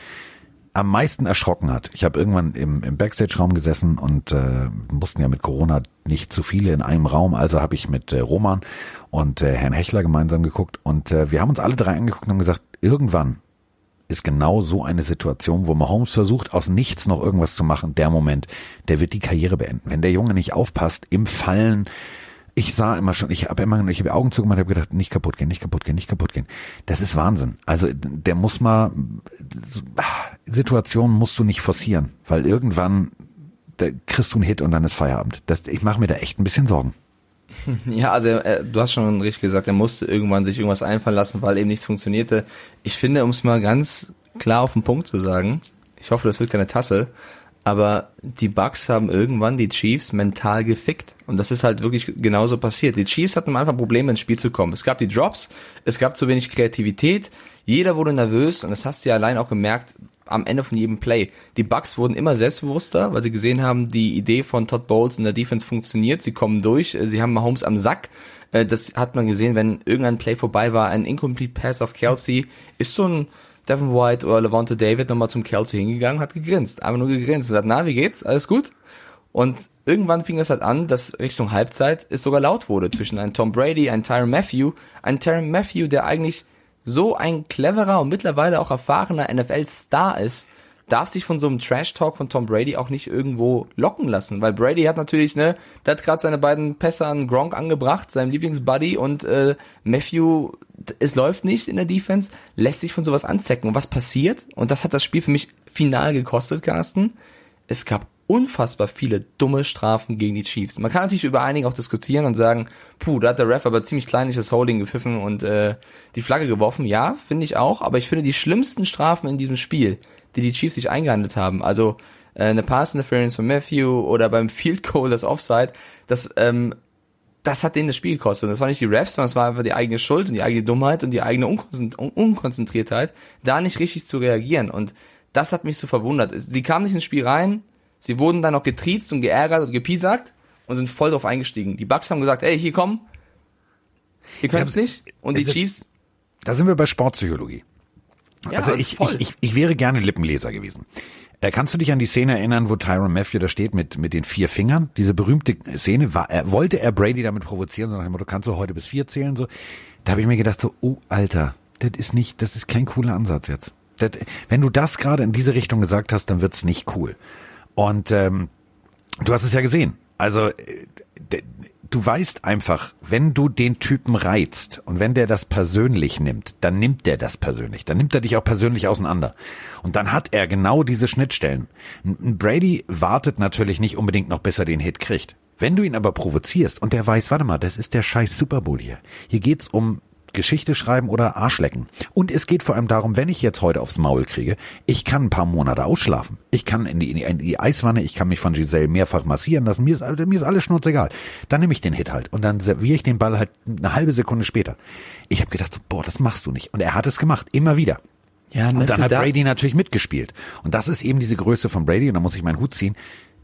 am meisten erschrocken hat, ich habe irgendwann im, im Backstage-Raum gesessen und äh, mussten ja mit Corona nicht zu viele in einem Raum, also habe ich mit äh, Roman und äh, Herrn Hechler gemeinsam geguckt und äh, wir haben uns alle drei angeguckt und haben gesagt, irgendwann ist genau so eine Situation, wo Mahomes versucht, aus nichts noch irgendwas zu machen, der Moment, der wird die Karriere beenden. Wenn der Junge nicht aufpasst, im Fallen, ich sah immer schon, ich habe immer, ich habe Augen zugemacht, habe gedacht, nicht kaputt gehen, nicht kaputt gehen, nicht kaputt gehen. Das ist Wahnsinn. Also der muss mal Situationen musst du nicht forcieren, weil irgendwann da kriegst du einen Hit und dann ist Feierabend. Das, ich mache mir da echt ein bisschen Sorgen. Ja, also äh, du hast schon richtig gesagt, er musste irgendwann sich irgendwas einfallen lassen, weil eben nichts funktionierte. Ich finde, um es mal ganz klar auf den Punkt zu sagen, ich hoffe, das wird keine Tasse, aber die Bucks haben irgendwann die Chiefs mental gefickt. Und das ist halt wirklich genauso passiert. Die Chiefs hatten einfach Probleme ins Spiel zu kommen. Es gab die Drops, es gab zu wenig Kreativität, jeder wurde nervös und das hast du ja allein auch gemerkt am Ende von jedem Play. Die Bucks wurden immer selbstbewusster, weil sie gesehen haben, die Idee von Todd Bowles in der Defense funktioniert, sie kommen durch, sie haben Mahomes am Sack. Äh, das hat man gesehen, wenn irgendein Play vorbei war, ein Incomplete Pass auf Kelsey, ist so ein Devin White oder Levante David nochmal zum Kelsey hingegangen, hat gegrinst, einfach nur gegrinst und sagt, na, wie geht's? Alles gut? Und irgendwann fing es halt an, dass Richtung Halbzeit es sogar laut wurde zwischen einem Tom Brady, einem Tyron Matthew, ein Tyron Matthew, der eigentlich so ein cleverer und mittlerweile auch erfahrener NFL-Star ist, darf sich von so einem Trash-Talk von Tom Brady auch nicht irgendwo locken lassen, weil Brady hat natürlich, ne, der hat gerade seine beiden Pässe an Gronk angebracht, seinem Lieblingsbuddy und äh, Matthew, es läuft nicht in der Defense, lässt sich von sowas anzecken. Und was passiert? Und das hat das Spiel für mich final gekostet, Carsten. Es gab unfassbar viele dumme Strafen gegen die Chiefs. Man kann natürlich über einige auch diskutieren und sagen, puh, da hat der Ref aber ziemlich kleinliches Holding gepfiffen und äh, die Flagge geworfen. Ja, finde ich auch, aber ich finde die schlimmsten Strafen in diesem Spiel, die die Chiefs sich eingehandelt haben, also äh, eine Pass Interference von Matthew oder beim Field Goal das Offside, das ähm, das hat denen das Spiel gekostet. Und das war nicht die Refs, sondern es war einfach die eigene Schuld und die eigene Dummheit und die eigene Unkonzentriertheit, da nicht richtig zu reagieren. Und das hat mich so verwundert. Sie kamen nicht ins Spiel rein, Sie wurden dann noch getriezt und geärgert und gepiesackt und sind voll drauf eingestiegen. Die Bucks haben gesagt, ey, hier komm, ihr könnt es nicht. Und die Chiefs. Da sind wir bei Sportpsychologie. Ja, also ich, ich, ich, ich wäre gerne Lippenleser gewesen. Äh, kannst du dich an die Szene erinnern, wo Tyron Matthew da steht mit, mit den vier Fingern? Diese berühmte Szene, war, er, wollte er Brady damit provozieren, so nach dem Motto, kannst du heute bis vier zählen? So, Da habe ich mir gedacht, so, oh Alter, das ist nicht, das ist kein cooler Ansatz jetzt. Das, wenn du das gerade in diese Richtung gesagt hast, dann wird's nicht cool. Und ähm, du hast es ja gesehen. Also äh, du weißt einfach, wenn du den Typen reizt und wenn der das persönlich nimmt, dann nimmt der das persönlich. Dann nimmt er dich auch persönlich auseinander. Und dann hat er genau diese Schnittstellen. Brady wartet natürlich nicht unbedingt noch, bis er den Hit kriegt. Wenn du ihn aber provozierst und der weiß, warte mal, das ist der scheiß Super Bowl hier. Hier geht's um Geschichte schreiben oder Arschlecken. Und es geht vor allem darum, wenn ich jetzt heute aufs Maul kriege, ich kann ein paar Monate ausschlafen. Ich kann in die, in die Eiswanne, ich kann mich von Giselle mehrfach massieren lassen. Mir ist, mir ist alles schnurzegal. Dann nehme ich den Hit halt und dann serviere ich den Ball halt eine halbe Sekunde später. Ich habe gedacht, so, boah, das machst du nicht. Und er hat es gemacht, immer wieder. Ja, Und dann hat Brady natürlich mitgespielt. Und das ist eben diese Größe von Brady, und da muss ich meinen Hut ziehen.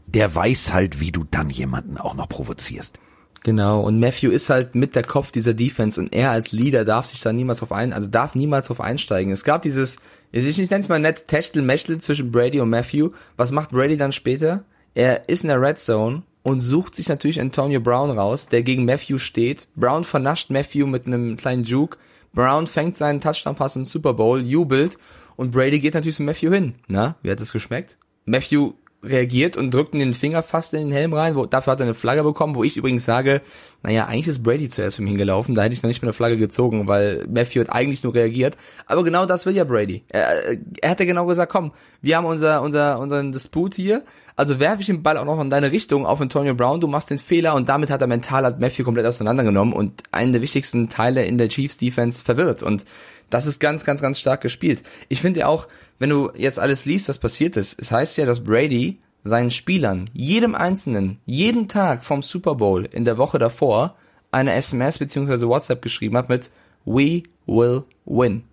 Der weiß halt, wie du dann jemanden auch noch provozierst. Genau, und Matthew ist halt mit der Kopf dieser Defense und er als Leader darf sich da niemals drauf ein, also darf niemals drauf einsteigen. Es gab dieses, ich, nenne es mal nett, Techtel-Mechtel zwischen Brady und Matthew. Was macht Brady dann später? Er ist in der Red Zone und sucht sich natürlich Antonio Brown raus, der gegen Matthew steht. Brown vernascht Matthew mit einem kleinen Juke. Brown fängt seinen Touchdown-Pass im Super Bowl, jubelt und Brady geht natürlich zu Matthew hin. Na, wie hat es geschmeckt? Matthew reagiert und drückt den Finger fast in den Helm rein. Wo, dafür hat er eine Flagge bekommen, wo ich übrigens sage, naja, eigentlich ist Brady zuerst für mich hingelaufen. Da hätte ich noch nicht mit der Flagge gezogen, weil Matthew hat eigentlich nur reagiert. Aber genau das will ja Brady. Er, er hat ja genau gesagt, komm, wir haben unser, unser, unseren Disput hier. Also werfe ich den Ball auch noch in deine Richtung auf Antonio Brown. Du machst den Fehler und damit hat er mental hat Matthew komplett auseinandergenommen und einen der wichtigsten Teile in der Chiefs Defense verwirrt. Und das ist ganz, ganz, ganz stark gespielt. Ich finde ja auch, wenn du jetzt alles liest, was passiert ist, es heißt ja, dass Brady seinen Spielern, jedem Einzelnen, jeden Tag vom Super Bowl in der Woche davor eine SMS bzw. WhatsApp geschrieben hat mit We will win.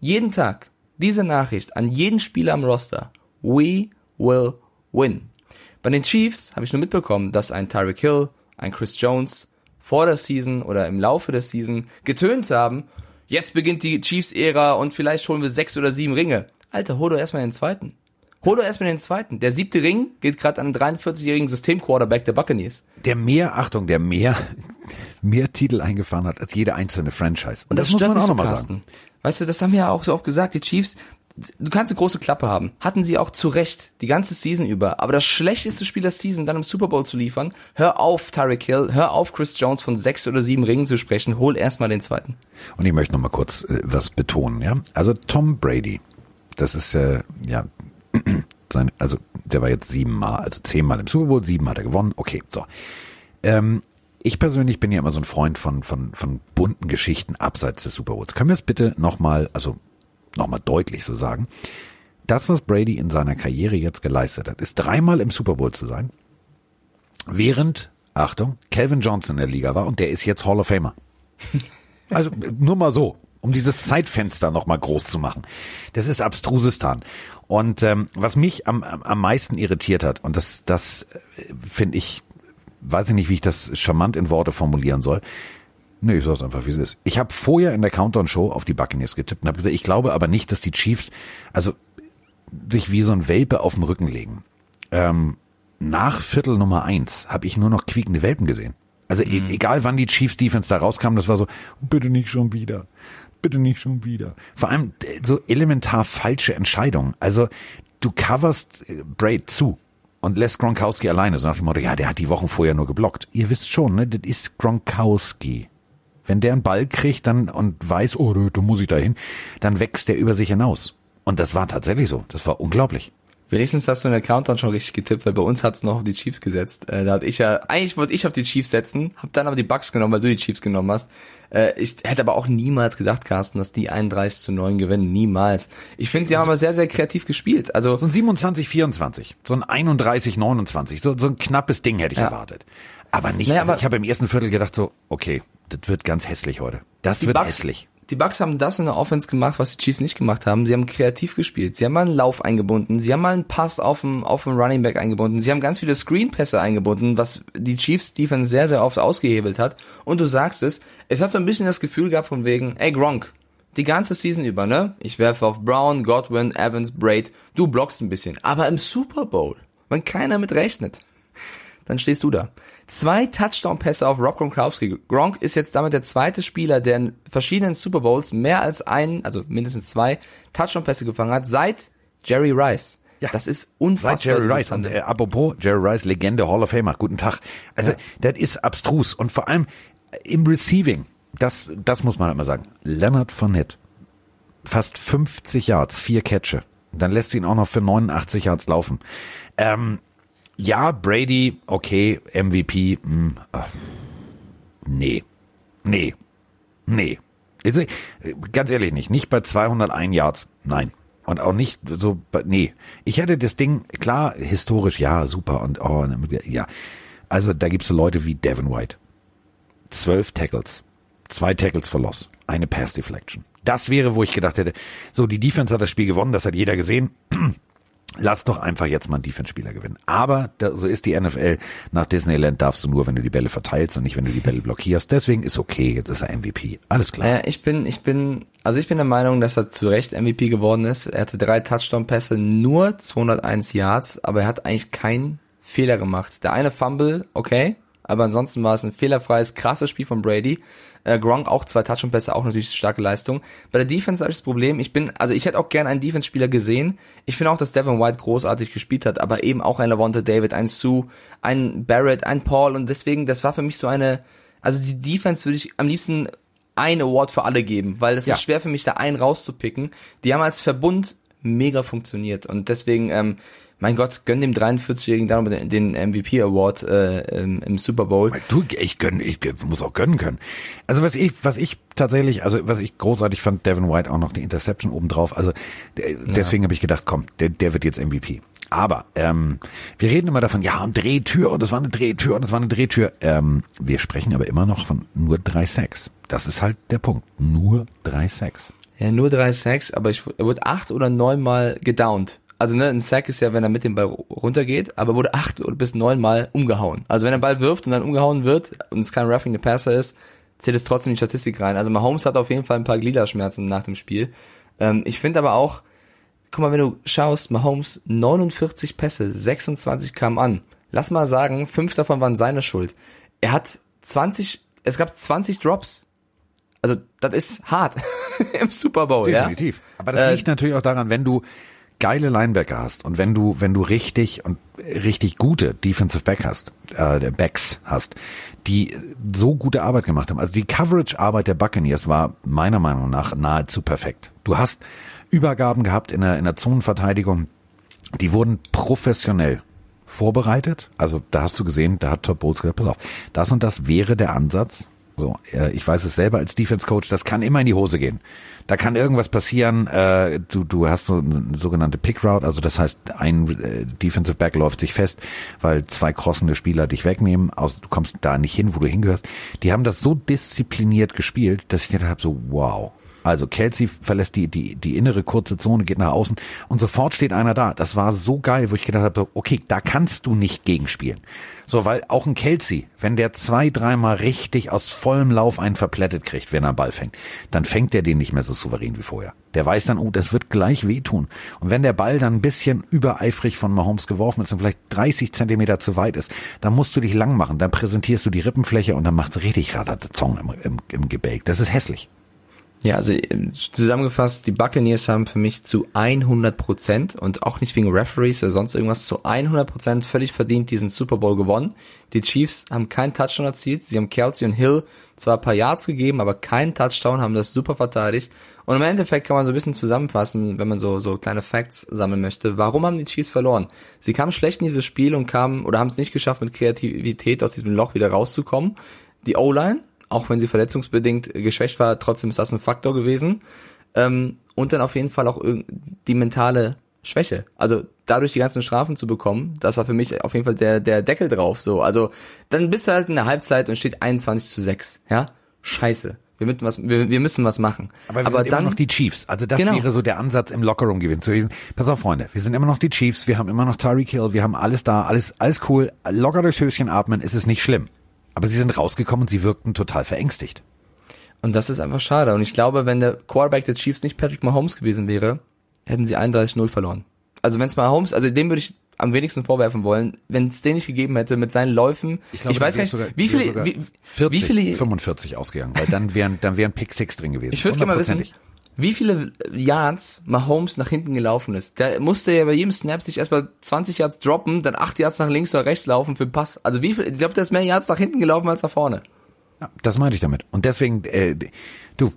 Jeden Tag diese Nachricht an jeden Spieler am Roster. We will win. Bei den Chiefs habe ich nur mitbekommen, dass ein Tyreek Hill, ein Chris Jones vor der Season oder im Laufe der Season getönt haben, jetzt beginnt die Chiefs-Ära und vielleicht holen wir sechs oder sieben Ringe. Alter, hol doch erstmal den zweiten. Hol doch erstmal den zweiten. Der siebte Ring geht gerade an einen 43-jährigen Systemquarterback der Buccaneers. Der mehr, Achtung, der mehr, mehr Titel eingefahren hat als jede einzelne Franchise. Und das, muss stört man auch nochmal sagen. Weißt du, das haben wir ja auch so oft gesagt, die Chiefs, du kannst eine große Klappe haben. Hatten sie auch zu Recht, die ganze Season über. Aber das schlechteste Spiel der Season dann im Super Bowl zu liefern, hör auf Tyreek Hill, hör auf Chris Jones von sechs oder sieben Ringen zu sprechen, hol erstmal den zweiten. Und ich möchte noch mal kurz äh, was betonen, ja. Also Tom Brady, das ist äh, ja sein, also der war jetzt siebenmal, also zehnmal im Super Bowl, sieben hat er gewonnen. Okay, so. Ähm, ich persönlich bin ja immer so ein Freund von von von bunten Geschichten abseits des Super Bowls. Können wir es bitte noch mal, also noch mal deutlich so sagen? Das, was Brady in seiner Karriere jetzt geleistet hat, ist dreimal im Super Bowl zu sein, während, Achtung, Calvin Johnson in der Liga war und der ist jetzt Hall of Famer. Also nur mal so, um dieses Zeitfenster noch mal groß zu machen. Das ist Abstrusistan. Und ähm, was mich am, am, am meisten irritiert hat, und das, das äh, finde ich, weiß ich nicht, wie ich das charmant in Worte formulieren soll. Nee, ich sag's einfach, wie es ist. Ich habe vorher in der Countdown-Show auf die Buccaneers getippt und habe gesagt, ich glaube aber nicht, dass die Chiefs, also sich wie so ein Welpe auf den Rücken legen. Ähm, nach Viertel Nummer eins habe ich nur noch quiekende Welpen gesehen. Also e egal wann die Chiefs Defense da rauskam, das war so, bitte nicht schon wieder. Bitte nicht schon wieder. Vor allem äh, so elementar falsche Entscheidungen. Also du coverst äh, Braid zu und lässt Gronkowski alleine. So nach dem Motto, ja, der hat die Wochen vorher nur geblockt. Ihr wisst schon, ne, das ist Gronkowski. Wenn der einen Ball kriegt dann und weiß, oh, da da muss ich da hin, dann wächst der über sich hinaus. Und das war tatsächlich so. Das war unglaublich. Wenigstens hast du in der Countdown schon richtig getippt, weil bei uns hat's noch auf die Chiefs gesetzt. Äh, da hatte ich ja, eigentlich wollte ich auf die Chiefs setzen, hab dann aber die Bucks genommen, weil du die Chiefs genommen hast. Äh, ich hätte aber auch niemals gedacht, Carsten, dass die 31 zu 9 gewinnen. Niemals. Ich finde, sie haben aber sehr, sehr kreativ gespielt. Also, So ein 27, 24, so ein 31, 29, so, so ein knappes Ding hätte ich Ja. erwartet. Aber nicht, Naja, also aber- ich habe im ersten Viertel gedacht so, okay, das wird ganz hässlich heute. Das wird Bucks, hässlich. Die Bucks haben das in der Offense gemacht, was die Chiefs nicht gemacht haben. Sie haben kreativ gespielt. Sie haben mal einen Lauf eingebunden. Sie haben mal einen Pass auf dem, auf dem Running Back eingebunden. Sie haben ganz viele Screen-Pässe eingebunden, was die Chiefs Defense sehr, sehr oft ausgehebelt hat. Und du sagst es, es hat so ein bisschen das Gefühl gehabt von wegen, ey Gronk, die ganze Season über, ne? Ich werfe auf Brown, Godwin, Evans, Braid. Du blockst ein bisschen. Aber im Super Bowl, wenn keiner mit rechnet, dann stehst du da. Zwei Touchdown-Pässe auf Rob Gronkowski. Gronk ist jetzt damit der zweite Spieler, der in verschiedenen Super Bowls mehr als einen, also mindestens zwei Touchdown-Pässe gefangen hat, seit Jerry Rice. Ja. Das ist unfassbar. Seit Jerry Rice. Und äh, apropos Jerry Rice, Legende, Hall of Famer, guten Tag. Also, das ist abstrus. Und vor allem äh, im Receiving, das, das muss man halt mal sagen. Leonard Fournette, fast 50 Yards, vier Catche. Dann lässt du ihn auch noch für 89 Yards laufen. Ähm, ja, Brady, okay, MVP, mh, ach, nee, nee, nee. Ganz ehrlich nicht. Nicht bei 201 Yards. Nein. Und auch nicht so, nee. Ich hätte das Ding, klar, historisch, ja, super und, oh, ja. Also, da gibt's so Leute wie Devin White. Zwölf Tackles. Zwei Tackles for Loss. Eine Pass Deflection. Das wäre, wo ich gedacht hätte, so, die Defense hat das Spiel gewonnen, das hat jeder gesehen. Lass doch einfach jetzt mal einen Defense-Spieler gewinnen. Aber da, so ist die NFL. Nach Disneyland darfst du nur, wenn du die Bälle verteilst und nicht, wenn du die Bälle blockierst. Deswegen ist okay, jetzt ist er MVP. Alles klar. Naja, ich bin, ich bin, also ich bin der Meinung, dass er zu Recht MVP geworden ist. Er hatte drei Touchdown-Pässe, nur 201 Yards, aber er hat eigentlich keinen Fehler gemacht. Der eine Fumble, okay, aber ansonsten war es ein fehlerfreies, krasses Spiel von Brady. Äh, Gronk auch zwei Touchdown-Pässe, auch natürlich starke Leistung. Bei der Defense habe ich das Problem, ich bin, also ich hätte auch gerne einen Defense-Spieler gesehen. Ich finde auch, dass Devin White großartig gespielt hat, aber eben auch ein Lavonte David, ein Sue, ein Barrett, ein Paul und deswegen, das war für mich so eine, also die Defense würde ich am liebsten ein Award für alle geben, weil es Ja. ist schwer für mich, da einen rauszupicken. Die haben als Verbund mega funktioniert und deswegen, ähm, mein Gott, gönn dem 43-jährigen Dame den, den MVP Award äh, im, im Super Bowl. Du, ich gönn, ich muss auch gönnen können. Also was ich, was ich tatsächlich, also was ich großartig fand, Devin White auch noch die Interception obendrauf. Also der, deswegen habe ich gedacht, komm, der, der wird jetzt MVP. Aber ähm, wir reden immer davon, ja, und Drehtür und es war eine Drehtür und es war eine Drehtür. Ähm, wir sprechen aber immer noch von nur drei Sacks. Das ist halt der Punkt. Nur drei Sacks. Ja, nur drei Sacks, aber ich, er wurde acht oder neunmal gedownt. Also ne, ein Sack ist ja, wenn er mit dem Ball runtergeht, aber wurde acht bis neunmal umgehauen. Also wenn er den Ball wirft und dann umgehauen wird und es kein Roughing the Passer ist, zählt es trotzdem in die Statistik rein. Also Mahomes hat auf jeden Fall ein paar Gliederschmerzen nach dem Spiel. Ähm, ich finde aber auch, guck mal, wenn du schaust, Mahomes 49 Pässe, 26 kamen an. Lass mal sagen, fünf davon waren seine Schuld. Er hat 20, es gab 20 Drops. Also, das ist hart im Super Bowl, Definitiv. ja. Aber das Äh, liegt natürlich auch daran, wenn du geile Linebacker hast und wenn du, wenn du richtig und richtig gute Defensive Back hast, äh, Backs hast, die so gute Arbeit gemacht haben. Also die Coverage-Arbeit der Buccaneers war meiner Meinung nach nahezu perfekt. Du hast Übergaben gehabt in der, in der Zonenverteidigung, die wurden professionell vorbereitet. Also da hast du gesehen, da hat Todd Bowles gesagt, pass auf, das und das wäre der Ansatz. So, äh, ich weiß es selber als Defense Coach, das kann immer in die Hose gehen. Da kann irgendwas passieren. Äh, du, du hast so eine sogenannte Pick Route, also das heißt, ein äh, Defensive Back läuft sich fest, weil zwei crossende Spieler dich wegnehmen. Aus, du kommst da nicht hin, wo du hingehörst. Die haben das so diszipliniert gespielt, dass ich gedacht habe, so wow. Also Kelsey verlässt die, die, die innere kurze Zone, geht nach außen und sofort steht einer da. Das war so geil, wo ich gedacht habe, okay, da kannst du nicht gegenspielen. So, weil auch ein Kelsey, wenn der zwei, dreimal richtig aus vollem Lauf einen verplättet kriegt, wenn er einen Ball fängt, dann fängt er den nicht mehr so souverän wie vorher. Der weiß dann, oh, das wird gleich wehtun. Und wenn der Ball dann ein bisschen übereifrig von Mahomes geworfen ist und vielleicht 30 Zentimeter zu weit ist, dann musst du dich lang machen, dann präsentierst du die Rippenfläche und dann macht's richtig Radatzong im, im, im Gebälk. Das ist hässlich. Ja, also äh, zusammengefasst, die Buccaneers haben für mich zu 100 Prozent und auch nicht wegen Referees oder sonst irgendwas, zu 100 Prozent völlig verdient diesen Super Bowl gewonnen. Die Chiefs haben keinen Touchdown erzielt. Sie haben Kelsey und Hill zwar ein paar Yards gegeben, aber keinen Touchdown, haben das super verteidigt. Und im Endeffekt kann man so ein bisschen zusammenfassen, wenn man so, so kleine Facts sammeln möchte. Warum haben die Chiefs verloren? Sie kamen schlecht in dieses Spiel und kamen, oder haben es nicht geschafft, mit Kreativität aus diesem Loch wieder rauszukommen. Die O-Line, auch wenn sie verletzungsbedingt geschwächt war, trotzdem ist das ein Faktor gewesen. Ähm, und dann auf jeden Fall auch die mentale Schwäche. Also dadurch die ganzen Strafen zu bekommen, das war für mich auf jeden Fall der, der Deckel drauf. So, also dann bist du halt in der Halbzeit und steht 21 zu 6. Ja, scheiße. Wir müssen was, wir, wir müssen was machen. Aber wir sind dann immer noch die Chiefs. Also das Genau. wäre so der Ansatz im Lockerroom gewesen zu gewesen. Pass auf, Freunde, wir sind immer noch die Chiefs, wir haben immer noch Tyreek Hill, wir haben alles da, alles, alles cool. Locker durchs Höschen atmen, ist es nicht schlimm. Aber sie sind rausgekommen und sie wirkten total verängstigt. Und das ist einfach schade. Und ich glaube, wenn der Quarterback der Chiefs nicht Patrick Mahomes gewesen wäre, hätten sie 31-0 verloren. Also wenn es Mahomes, also dem würde ich am wenigsten vorwerfen wollen, wenn es den nicht gegeben hätte mit seinen Läufen. Ich, glaube, weiß dann gar nicht, wär's wie sogar- viele, wie, sogar 40, wie viele, 45 ausgegangen, weil dann wären, dann wären Pick Six drin gewesen. ich würde gerne mal wissen. Wie viele Yards Mahomes nach hinten gelaufen ist. Der musste ja bei jedem Snap sich erstmal 20 Yards droppen, dann 8 Yards nach links oder rechts laufen für den Pass. Also wie viel, ich glaube, der ist mehr Yards nach hinten gelaufen als nach vorne. Ja, das meinte ich damit. Und deswegen, äh, du,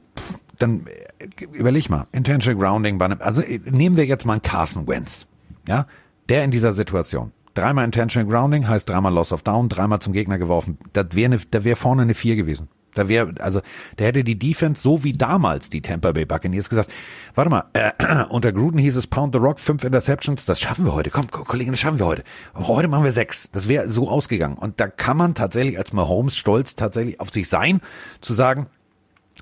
dann äh, überleg mal, Intentional Grounding bei einem, also äh, nehmen wir jetzt mal einen Carson Wentz, ja, der in dieser Situation. Dreimal Intentional Grounding heißt dreimal Loss of Down, dreimal zum Gegner geworfen. Das wäre ne, da wäre vorne eine vier gewesen. Da wäre, also, der hätte die Defense so wie damals die Tampa Bay Buccaneers gesagt, warte mal, äh, unter Gruden hieß es Pound the Rock, fünf Interceptions, das schaffen wir heute. Komm, Kollegen, das schaffen wir heute. Heute machen wir sechs. Das wäre so ausgegangen. Und da kann man tatsächlich als Mahomes stolz tatsächlich auf sich sein, zu sagen,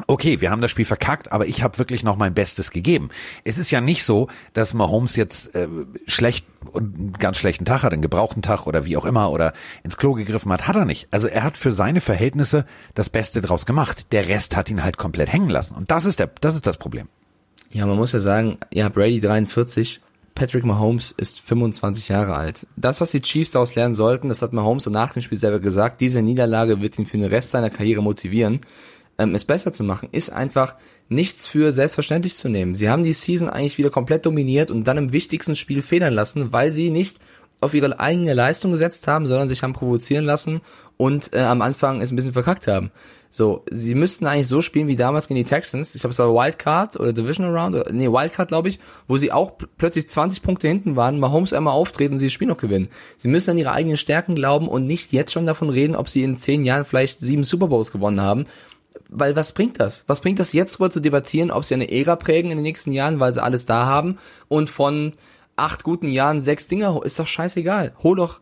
okay, wir haben das Spiel verkackt, aber ich habe wirklich noch mein Bestes gegeben. Es ist ja nicht so, dass Mahomes jetzt äh, schlecht einen ganz schlechten Tag hat, einen gebrauchten Tag oder wie auch immer oder ins Klo gegriffen hat, hat er nicht. Also er hat für seine Verhältnisse das Beste draus gemacht. Der Rest hat ihn halt komplett hängen lassen und das ist der das ist das Problem. Ja, man muss ja sagen, ja, Brady 43, Patrick Mahomes ist 25 Jahre alt. Das, was die Chiefs daraus lernen sollten, das hat Mahomes so nach dem Spiel selber gesagt, diese Niederlage wird ihn für den Rest seiner Karriere motivieren ähm, es besser zu machen, ist einfach nichts für selbstverständlich zu nehmen. Sie haben die Season eigentlich wieder komplett dominiert und dann im wichtigsten Spiel federn lassen, weil sie nicht auf ihre eigene Leistung gesetzt haben, sondern sich haben provozieren lassen und äh, am Anfang es ein bisschen verkackt haben. So, sie müssten eigentlich so spielen wie damals gegen die Texans. Ich glaube, es war Wildcard oder Divisional Round, oder, nee, Wildcard, glaube ich, wo sie auch plötzlich 20 Punkte hinten waren, Mahomes einmal auftreten, sie das Spiel noch gewinnen. Sie müssen an ihre eigenen Stärken glauben und nicht jetzt schon davon reden, ob sie in zehn Jahren vielleicht sieben Super Bowls gewonnen haben, weil was bringt das? Was bringt das jetzt drüber zu debattieren, ob sie eine Ära prägen in den nächsten Jahren, weil sie alles da haben und von acht guten Jahren sechs Dinger, ist doch scheißegal. Hol doch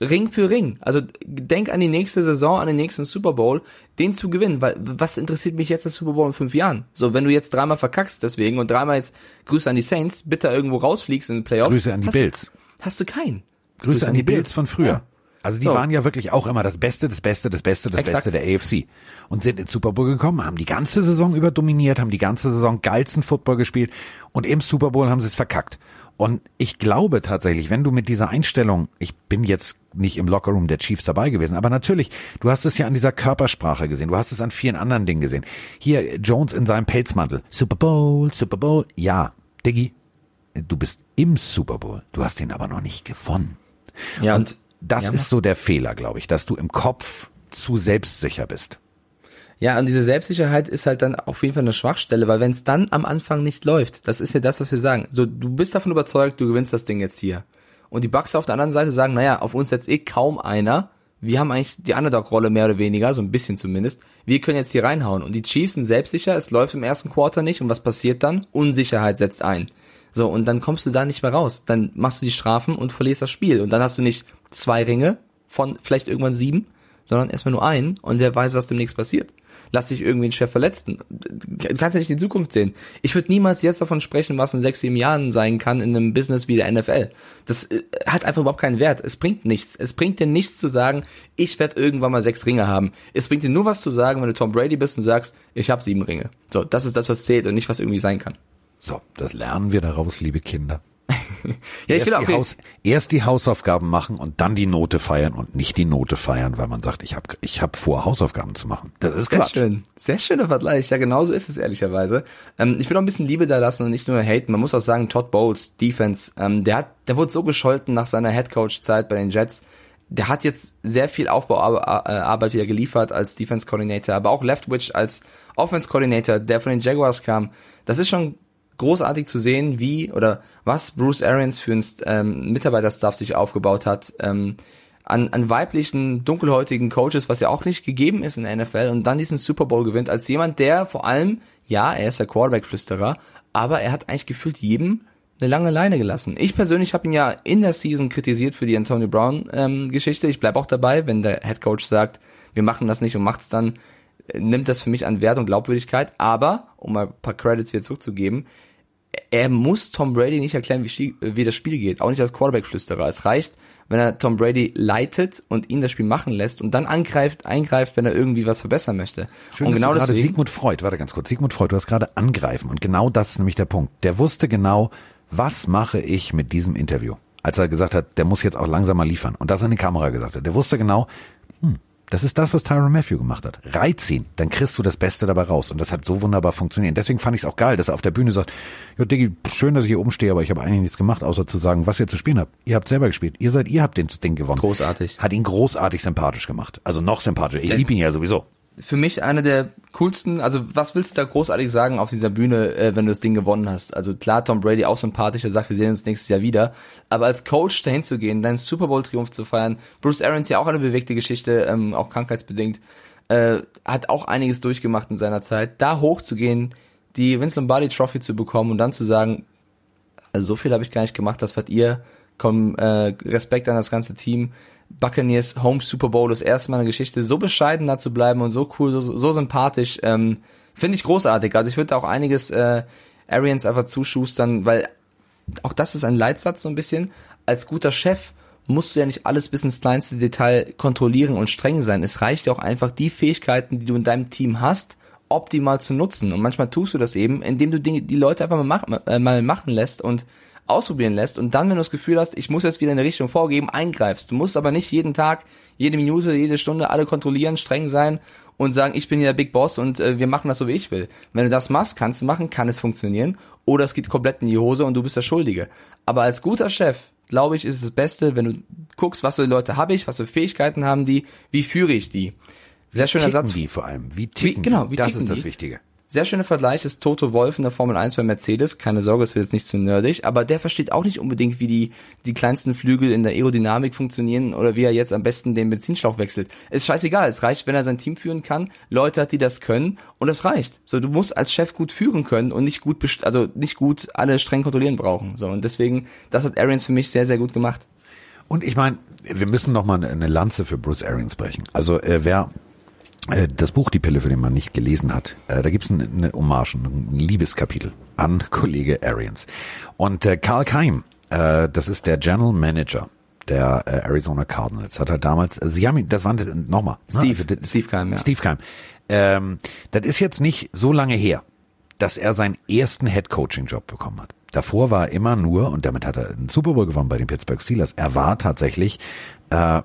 Ring für Ring. Also denk an die nächste Saison, an den nächsten Super Bowl, den zu gewinnen, weil was interessiert mich jetzt der Super Bowl in fünf Jahren? So, wenn du jetzt dreimal verkackst deswegen und dreimal jetzt Grüße an die Saints, bitte irgendwo rausfliegst in den Playoffs. Grüße an die hast, Bills. Hast du keinen. Grüße, Grüße an die Bills von früher. Ja. Also die So. waren ja wirklich auch immer das Beste, das Beste, das Beste, das Exakt. Beste der AFC. Und sind ins Super Bowl gekommen, haben die ganze Saison über dominiert, haben die ganze Saison geilsten Football gespielt und im Super Bowl haben sie es verkackt. Und ich glaube tatsächlich, wenn du mit dieser Einstellung, ich bin jetzt nicht im Lockerroom der Chiefs dabei gewesen, aber natürlich, du hast es ja an dieser Körpersprache gesehen, du hast es an vielen anderen Dingen gesehen. Hier Jones in seinem Pelzmantel, Super Bowl, Super Bowl, ja, Diggi, du bist im Super Bowl, du hast ihn aber noch nicht gewonnen. Ja, und und das Ja, ist so der Fehler, glaube ich, dass du im Kopf zu selbstsicher bist. Ja, und diese Selbstsicherheit ist halt dann auf jeden Fall eine Schwachstelle, weil wenn es dann am Anfang nicht läuft, das ist ja das, was wir sagen. So, du bist davon überzeugt, du gewinnst das Ding jetzt hier. Und die Bucks auf der anderen Seite sagen, naja, auf uns setzt eh kaum einer. Wir haben eigentlich die Underdog-Rolle mehr oder weniger, so ein bisschen zumindest. Wir können jetzt hier reinhauen. Und die Chiefs sind selbstsicher, es läuft im ersten Quarter nicht. Und was passiert dann? Unsicherheit setzt ein. So, und dann kommst du da nicht mehr raus. Dann machst du die Strafen und verlierst das Spiel. Und dann hast du nicht zwei Ringe von vielleicht irgendwann sieben, sondern erstmal nur einen. Und wer weiß, was demnächst passiert. Lass dich irgendwie ein Chef verletzen. Du kannst ja nicht in die Zukunft sehen. Ich würde niemals jetzt davon sprechen, was in sechs, sieben Jahren sein kann in einem Business wie der NFL. Das äh, hat einfach überhaupt keinen Wert. Es bringt nichts. Es bringt dir nichts zu sagen, ich werde irgendwann mal sechs Ringe haben. Es bringt dir nur was zu sagen, wenn du Tom Brady bist und sagst, ich habe sieben Ringe. So, das ist das, was zählt und nicht, was irgendwie sein kann. So, das lernen wir daraus, liebe Kinder. Ja, ich erst, will auch die Haus, erst die Hausaufgaben machen und dann die Note feiern und nicht die Note feiern, weil man sagt, ich habe ich hab vor, Hausaufgaben zu machen. Das ist Sehr Quatsch. schön. Sehr schöner Vergleich. Ja, genau so ist es ehrlicherweise. Ähm, ich will auch ein bisschen Liebe da lassen und nicht nur haten. Man muss auch sagen, Todd Bowles, Defense, ähm, der hat, der wurde so gescholten nach seiner Headcoach-Zeit bei den Jets. Der hat jetzt sehr viel Aufbauarbeit wieder geliefert als Defense Coordinator, aber auch Leftwich als Offense Coordinator, der von den Jaguars kam. Das ist schon großartig zu sehen, wie oder was Bruce Arians für einen ähm, Mitarbeiterstaff sich aufgebaut hat. Ähm, an, an weiblichen, dunkelhäutigen Coaches, was ja auch nicht gegeben ist in der NFL und dann diesen Super Bowl gewinnt, als jemand, der vor allem, ja, er ist der Quarterback-Flüsterer, aber er hat eigentlich gefühlt jedem eine lange Leine gelassen. Ich persönlich habe ihn ja in der Season kritisiert für die Antonio Brown ähm. Ich bleib auch dabei, wenn der Head Coach sagt, wir machen das nicht und macht's dann, äh, nimmt das für mich an Wert und Glaubwürdigkeit. Aber, um mal ein paar Credits wieder zurückzugeben, er muss Tom Brady nicht erklären, wie, wie das Spiel geht, auch nicht als Quarterback-Flüsterer. Es reicht, wenn er Tom Brady leitet und ihn das Spiel machen lässt und dann angreift, eingreift, wenn er irgendwie was verbessern möchte. Schön, und genau du gerade Sigmund Freud, warte ganz kurz, Sigmund Freud, du hast gerade angreifen und genau das ist nämlich der Punkt. Der wusste genau, was mache ich mit diesem Interview? Als er gesagt hat, der muss jetzt auch langsam mal liefern und das in die Kamera gesagt hat. Der wusste genau, das ist das, was Tyron Matthew gemacht hat. Reiz ihn, dann kriegst du das Beste dabei raus. Und das hat so wunderbar funktioniert. Deswegen fand ich es auch geil, dass er auf der Bühne sagt, ja Diggi, schön, dass ich hier oben stehe, aber ich habe eigentlich nichts gemacht, außer zu sagen, was ihr zu spielen habt. Ihr habt selber gespielt. Ihr seid, ihr habt den Ding gewonnen. Großartig. Hat ihn großartig sympathisch gemacht. Also noch sympathischer. Ich liebe ihn ja sowieso. Für mich eine der coolsten, also was willst du da großartig sagen auf dieser Bühne, äh, wenn du das Ding gewonnen hast? Also klar, Tom Brady auch sympathisch, er sagt, wir sehen uns nächstes Jahr wieder, aber als Coach dahin zu gehen, deinen Super Bowl Triumph zu feiern, Bruce Arians ja auch eine bewegte Geschichte, ähm, auch krankheitsbedingt, äh, hat auch einiges durchgemacht in seiner Zeit, da hochzugehen, die Vince Lombardi Trophy zu bekommen und dann zu sagen, also so viel habe ich gar nicht gemacht, das wart ihr, komm, äh, Respekt an das ganze Team, Buccaneers Home Super Bowl, das erste Mal in der Geschichte, so bescheiden da zu bleiben und so cool, so, so sympathisch, ähm, finde ich großartig. Also ich würde auch einiges äh, Arians einfach zuschustern, weil auch das ist ein Leitsatz so ein bisschen. Als guter Chef musst du ja nicht alles bis ins kleinste Detail kontrollieren und streng sein. Es reicht ja auch einfach die Fähigkeiten, die du in deinem Team hast, optimal zu nutzen. Und manchmal tust du das eben, indem du die Leute einfach mal, mach, äh, mal machen lässt und ausprobieren lässt und dann, wenn du das Gefühl hast, ich muss jetzt wieder eine Richtung vorgeben, eingreifst. Du musst aber nicht jeden Tag, jede Minute, jede Stunde alle kontrollieren, streng sein und sagen, ich bin hier der Big Boss und äh, wir machen das so, wie ich will. Wenn du das machst, kannst du machen, kann es funktionieren oder es geht komplett in die Hose und du bist der Schuldige. Aber als guter Chef, glaube ich, ist es das Beste, wenn du guckst, was für Leute habe ich, was für Fähigkeiten haben die, wie führe ich die. Sehr schöner Satz. die vor allem? Wie ticken wie, genau? Wie das ticken ist das die? Wichtige. Sehr schöner Vergleich ist Toto Wolf in der Formel 1 bei Mercedes. Keine Sorge, es wird jetzt nicht zu nerdig, aber der versteht auch nicht unbedingt, wie die, die kleinsten Flügel in der Aerodynamik funktionieren oder wie er jetzt am besten den Benzinschlauch wechselt. Ist scheißegal. Es reicht, wenn er sein Team führen kann, Leute hat, die das können und das reicht. So, du musst als Chef gut führen können und nicht gut, also nicht gut alle streng kontrollieren brauchen. So, und deswegen, das hat Arians für mich sehr, sehr gut gemacht. Und ich meine, wir müssen noch mal eine Lanze für Bruce Arians brechen. Also äh, wer das Buch Die Pille für den man nicht gelesen hat, äh, da gibt's eine, eine Hommage, ein Liebeskapitel an Kollege Arians. Und äh, Karl Keim, äh, das ist der General Manager der äh, Arizona Cardinals, hat er damals, also sie haben ihn, das war nochmal, Steve, ne? Steve Keim, ja. Steve Keim. Ähm, das ist jetzt nicht so lange her, dass er seinen ersten Head-Coaching-Job bekommen hat. Davor war er immer nur, und damit hat er einen Super Bowl gewonnen bei den Pittsburgh Steelers, er war tatsächlich äh,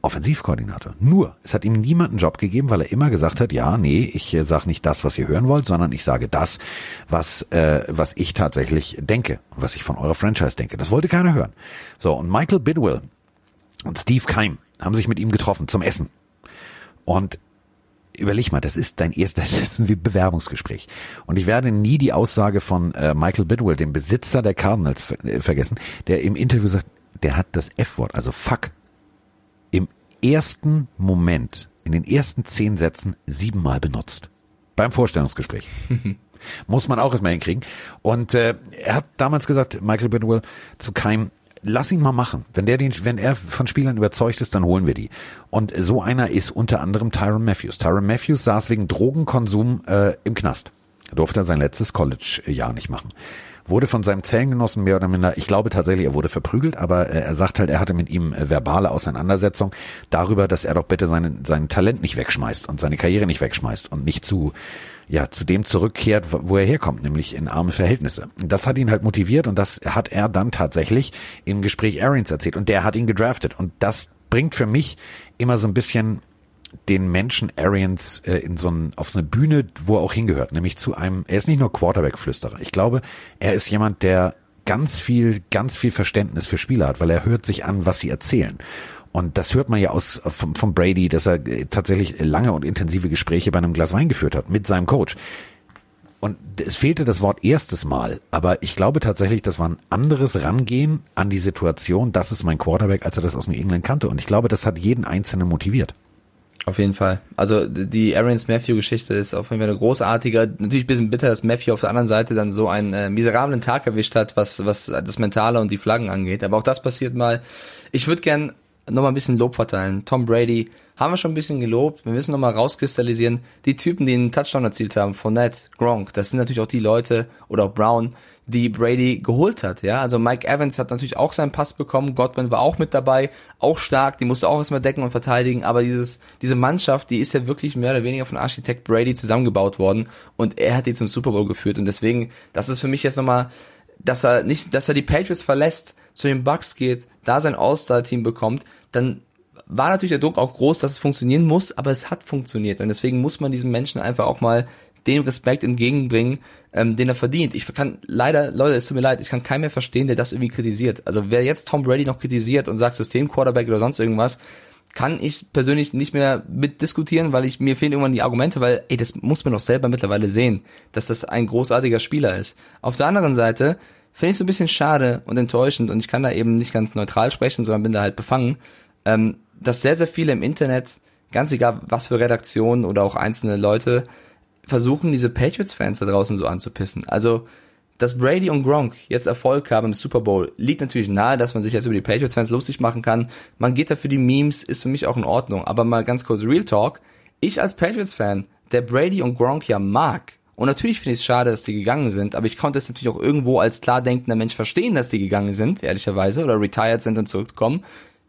Offensivkoordinator. Nur, es hat ihm niemand einen Job gegeben, weil er immer gesagt hat, ja, nee, ich äh, sage nicht das, was ihr hören wollt, sondern ich sage das, was, äh, was ich tatsächlich denke, was ich von eurer Franchise denke. Das wollte keiner hören. So, und Michael Bidwell und Steve Keim haben sich mit ihm getroffen zum Essen. Und überleg mal, das ist dein erstes, das ist ein Bewerbungsgespräch. Und ich werde nie die Aussage von äh, Michael Bidwell, dem Besitzer der Cardinals, äh, vergessen, der im Interview sagt, der hat das F-Wort, also fuck, ersten Moment, in den ersten zehn Sätzen siebenmal benutzt. Beim Vorstellungsgespräch. Muss man auch erstmal hinkriegen. Und äh, er hat damals gesagt, Michael Bidwell, zu Keim, lass ihn mal machen. Wenn der den, wenn er von Spielern überzeugt ist, dann holen wir die. Und so einer ist unter anderem Tyron Matthews. Tyron Matthews saß wegen Drogenkonsum äh, im Knast. Er durfte sein letztes College-Jahr nicht machen. Wurde von seinem Zellengenossen mehr oder minder, ich glaube tatsächlich, er wurde verprügelt, aber äh, er sagt halt, er hatte mit ihm äh, verbale Auseinandersetzung darüber, dass er doch bitte seinen, sein Talent nicht wegschmeißt und seine Karriere nicht wegschmeißt und nicht zu, ja, zu dem zurückkehrt, wo er herkommt, nämlich in arme Verhältnisse. Das hat ihn halt motiviert und das hat er dann tatsächlich im Gespräch Arians erzählt und der hat ihn gedraftet und das bringt für mich immer so ein bisschen den Menschen Arians äh, in so ein, auf so eine Bühne, wo er auch hingehört, nämlich zu einem, er ist nicht nur Quarterback-Flüsterer. Ich glaube, er ist jemand, der ganz viel, ganz viel Verständnis für Spieler hat, weil er hört sich an, was sie erzählen. Und das hört man ja aus vom, vom Brady, dass er äh, tatsächlich lange und intensive Gespräche bei einem Glas Wein geführt hat mit seinem Coach. Und es fehlte das Wort erstes Mal, aber ich glaube tatsächlich, das war ein anderes Rangehen an die Situation, das ist mein Quarterback, als er das aus New England kannte. Und ich glaube, das hat jeden Einzelnen motiviert. Auf jeden Fall. Also die Arians Matthew Geschichte ist auf jeden Fall eine großartige. Natürlich ein bisschen bitter, dass Matthew auf der anderen Seite dann so einen äh, miserablen Tag erwischt hat, was was das Mentale und die Flaggen angeht. Aber auch das passiert mal. Ich würde gern noch mal ein bisschen Lob verteilen. Tom Brady haben wir schon ein bisschen gelobt. Wir müssen noch mal rauskristallisieren. Die Typen, die einen Touchdown erzielt haben, Fournette, Gronk, das sind natürlich auch die Leute oder auch Brown, die Brady geholt hat. Ja, also Mike Evans hat natürlich auch seinen Pass bekommen. Godwin war auch mit dabei, auch stark. Die musste auch erstmal decken und verteidigen. Aber dieses diese Mannschaft, die ist ja wirklich mehr oder weniger von Architekt Brady zusammengebaut worden und er hat die zum Super Bowl geführt. Und deswegen, das ist für mich jetzt noch mal dass er nicht, dass er die Patriots verlässt, zu den Bucks geht, da sein All-Star-Team bekommt, dann war natürlich der Druck auch groß, dass es funktionieren muss, aber es hat funktioniert. Und deswegen muss man diesem Menschen einfach auch mal den Respekt entgegenbringen, ähm, den er verdient. Ich kann leider, Leute, es tut mir leid, ich kann keinen mehr verstehen, der das irgendwie kritisiert. Also wer jetzt Tom Brady noch kritisiert und sagt System-Quarterback oder sonst irgendwas, kann ich persönlich nicht mehr mitdiskutieren, weil ich mir fehlen irgendwann die Argumente, weil ey, das muss man doch selber mittlerweile sehen, dass das ein großartiger Spieler ist. Auf der anderen Seite finde ich so ein bisschen schade und enttäuschend und ich kann da eben nicht ganz neutral sprechen, sondern bin da halt befangen, ähm, dass sehr sehr viele im Internet ganz egal was für Redaktionen oder auch einzelne Leute, versuchen diese Patriots-Fans da draußen so anzupissen. Also, dass Brady und Gronk jetzt Erfolg haben im Super Bowl, liegt natürlich nahe, dass man sich jetzt über die Patriots-Fans lustig machen kann. Man geht da für die Memes, ist für mich auch in Ordnung. Aber mal ganz kurz Real Talk. Ich als Patriots-Fan, der Brady und Gronk ja mag, und natürlich finde ich es schade, dass die gegangen sind, aber ich konnte es natürlich auch irgendwo als klar denkender Mensch verstehen, dass die gegangen sind, ehrlicherweise, oder retired sind und zurückkommen.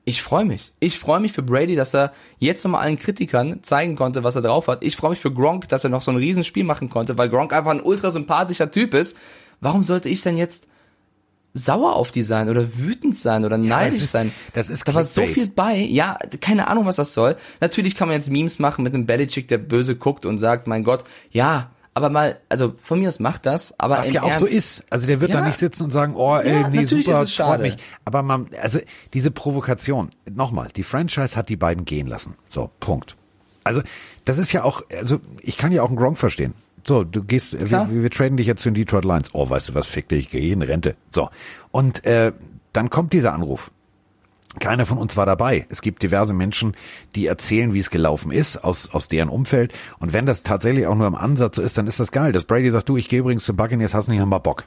Ich freue mich. Ich freue mich für Brady, dass er jetzt nochmal allen Kritikern zeigen konnte, was er drauf hat. Ich freue mich für Gronk, dass er noch so ein Riesenspiel machen konnte, weil Gronk einfach ein ultra sympathischer Typ ist. Warum sollte ich denn jetzt sauer auf die sein oder wütend sein oder neidisch das ist- sein? das ist da war so viel bei. Ja, keine Ahnung, was das soll. Natürlich kann man jetzt Memes machen mit einem Belichick, der böse guckt und sagt, mein Gott, ja, aber mal, also von mir aus macht das, aber Was ja auch Ernst, so ist. Also der wird Ja. da nicht sitzen und sagen, oh, ey, Ja, nee, super, freut mich. Aber man, also diese Provokation, nochmal, die Franchise hat die beiden gehen lassen. So, Punkt. Also, das ist ja auch, also ich kann ja auch einen Gronk verstehen. So, du gehst, wir, wir traden dich jetzt zu den Detroit Lions. Oh, weißt du was, fick dich, ich gehe in Rente. So. Und äh, dann kommt dieser Anruf. Keiner von uns war dabei. Es gibt diverse Menschen, die erzählen, wie es gelaufen ist, aus, aus deren Umfeld. Und wenn das tatsächlich auch nur im Ansatz so ist, dann ist das geil. Dass Brady sagt, du, ich gehe übrigens zum Buccaneers, hast nicht mal Bock.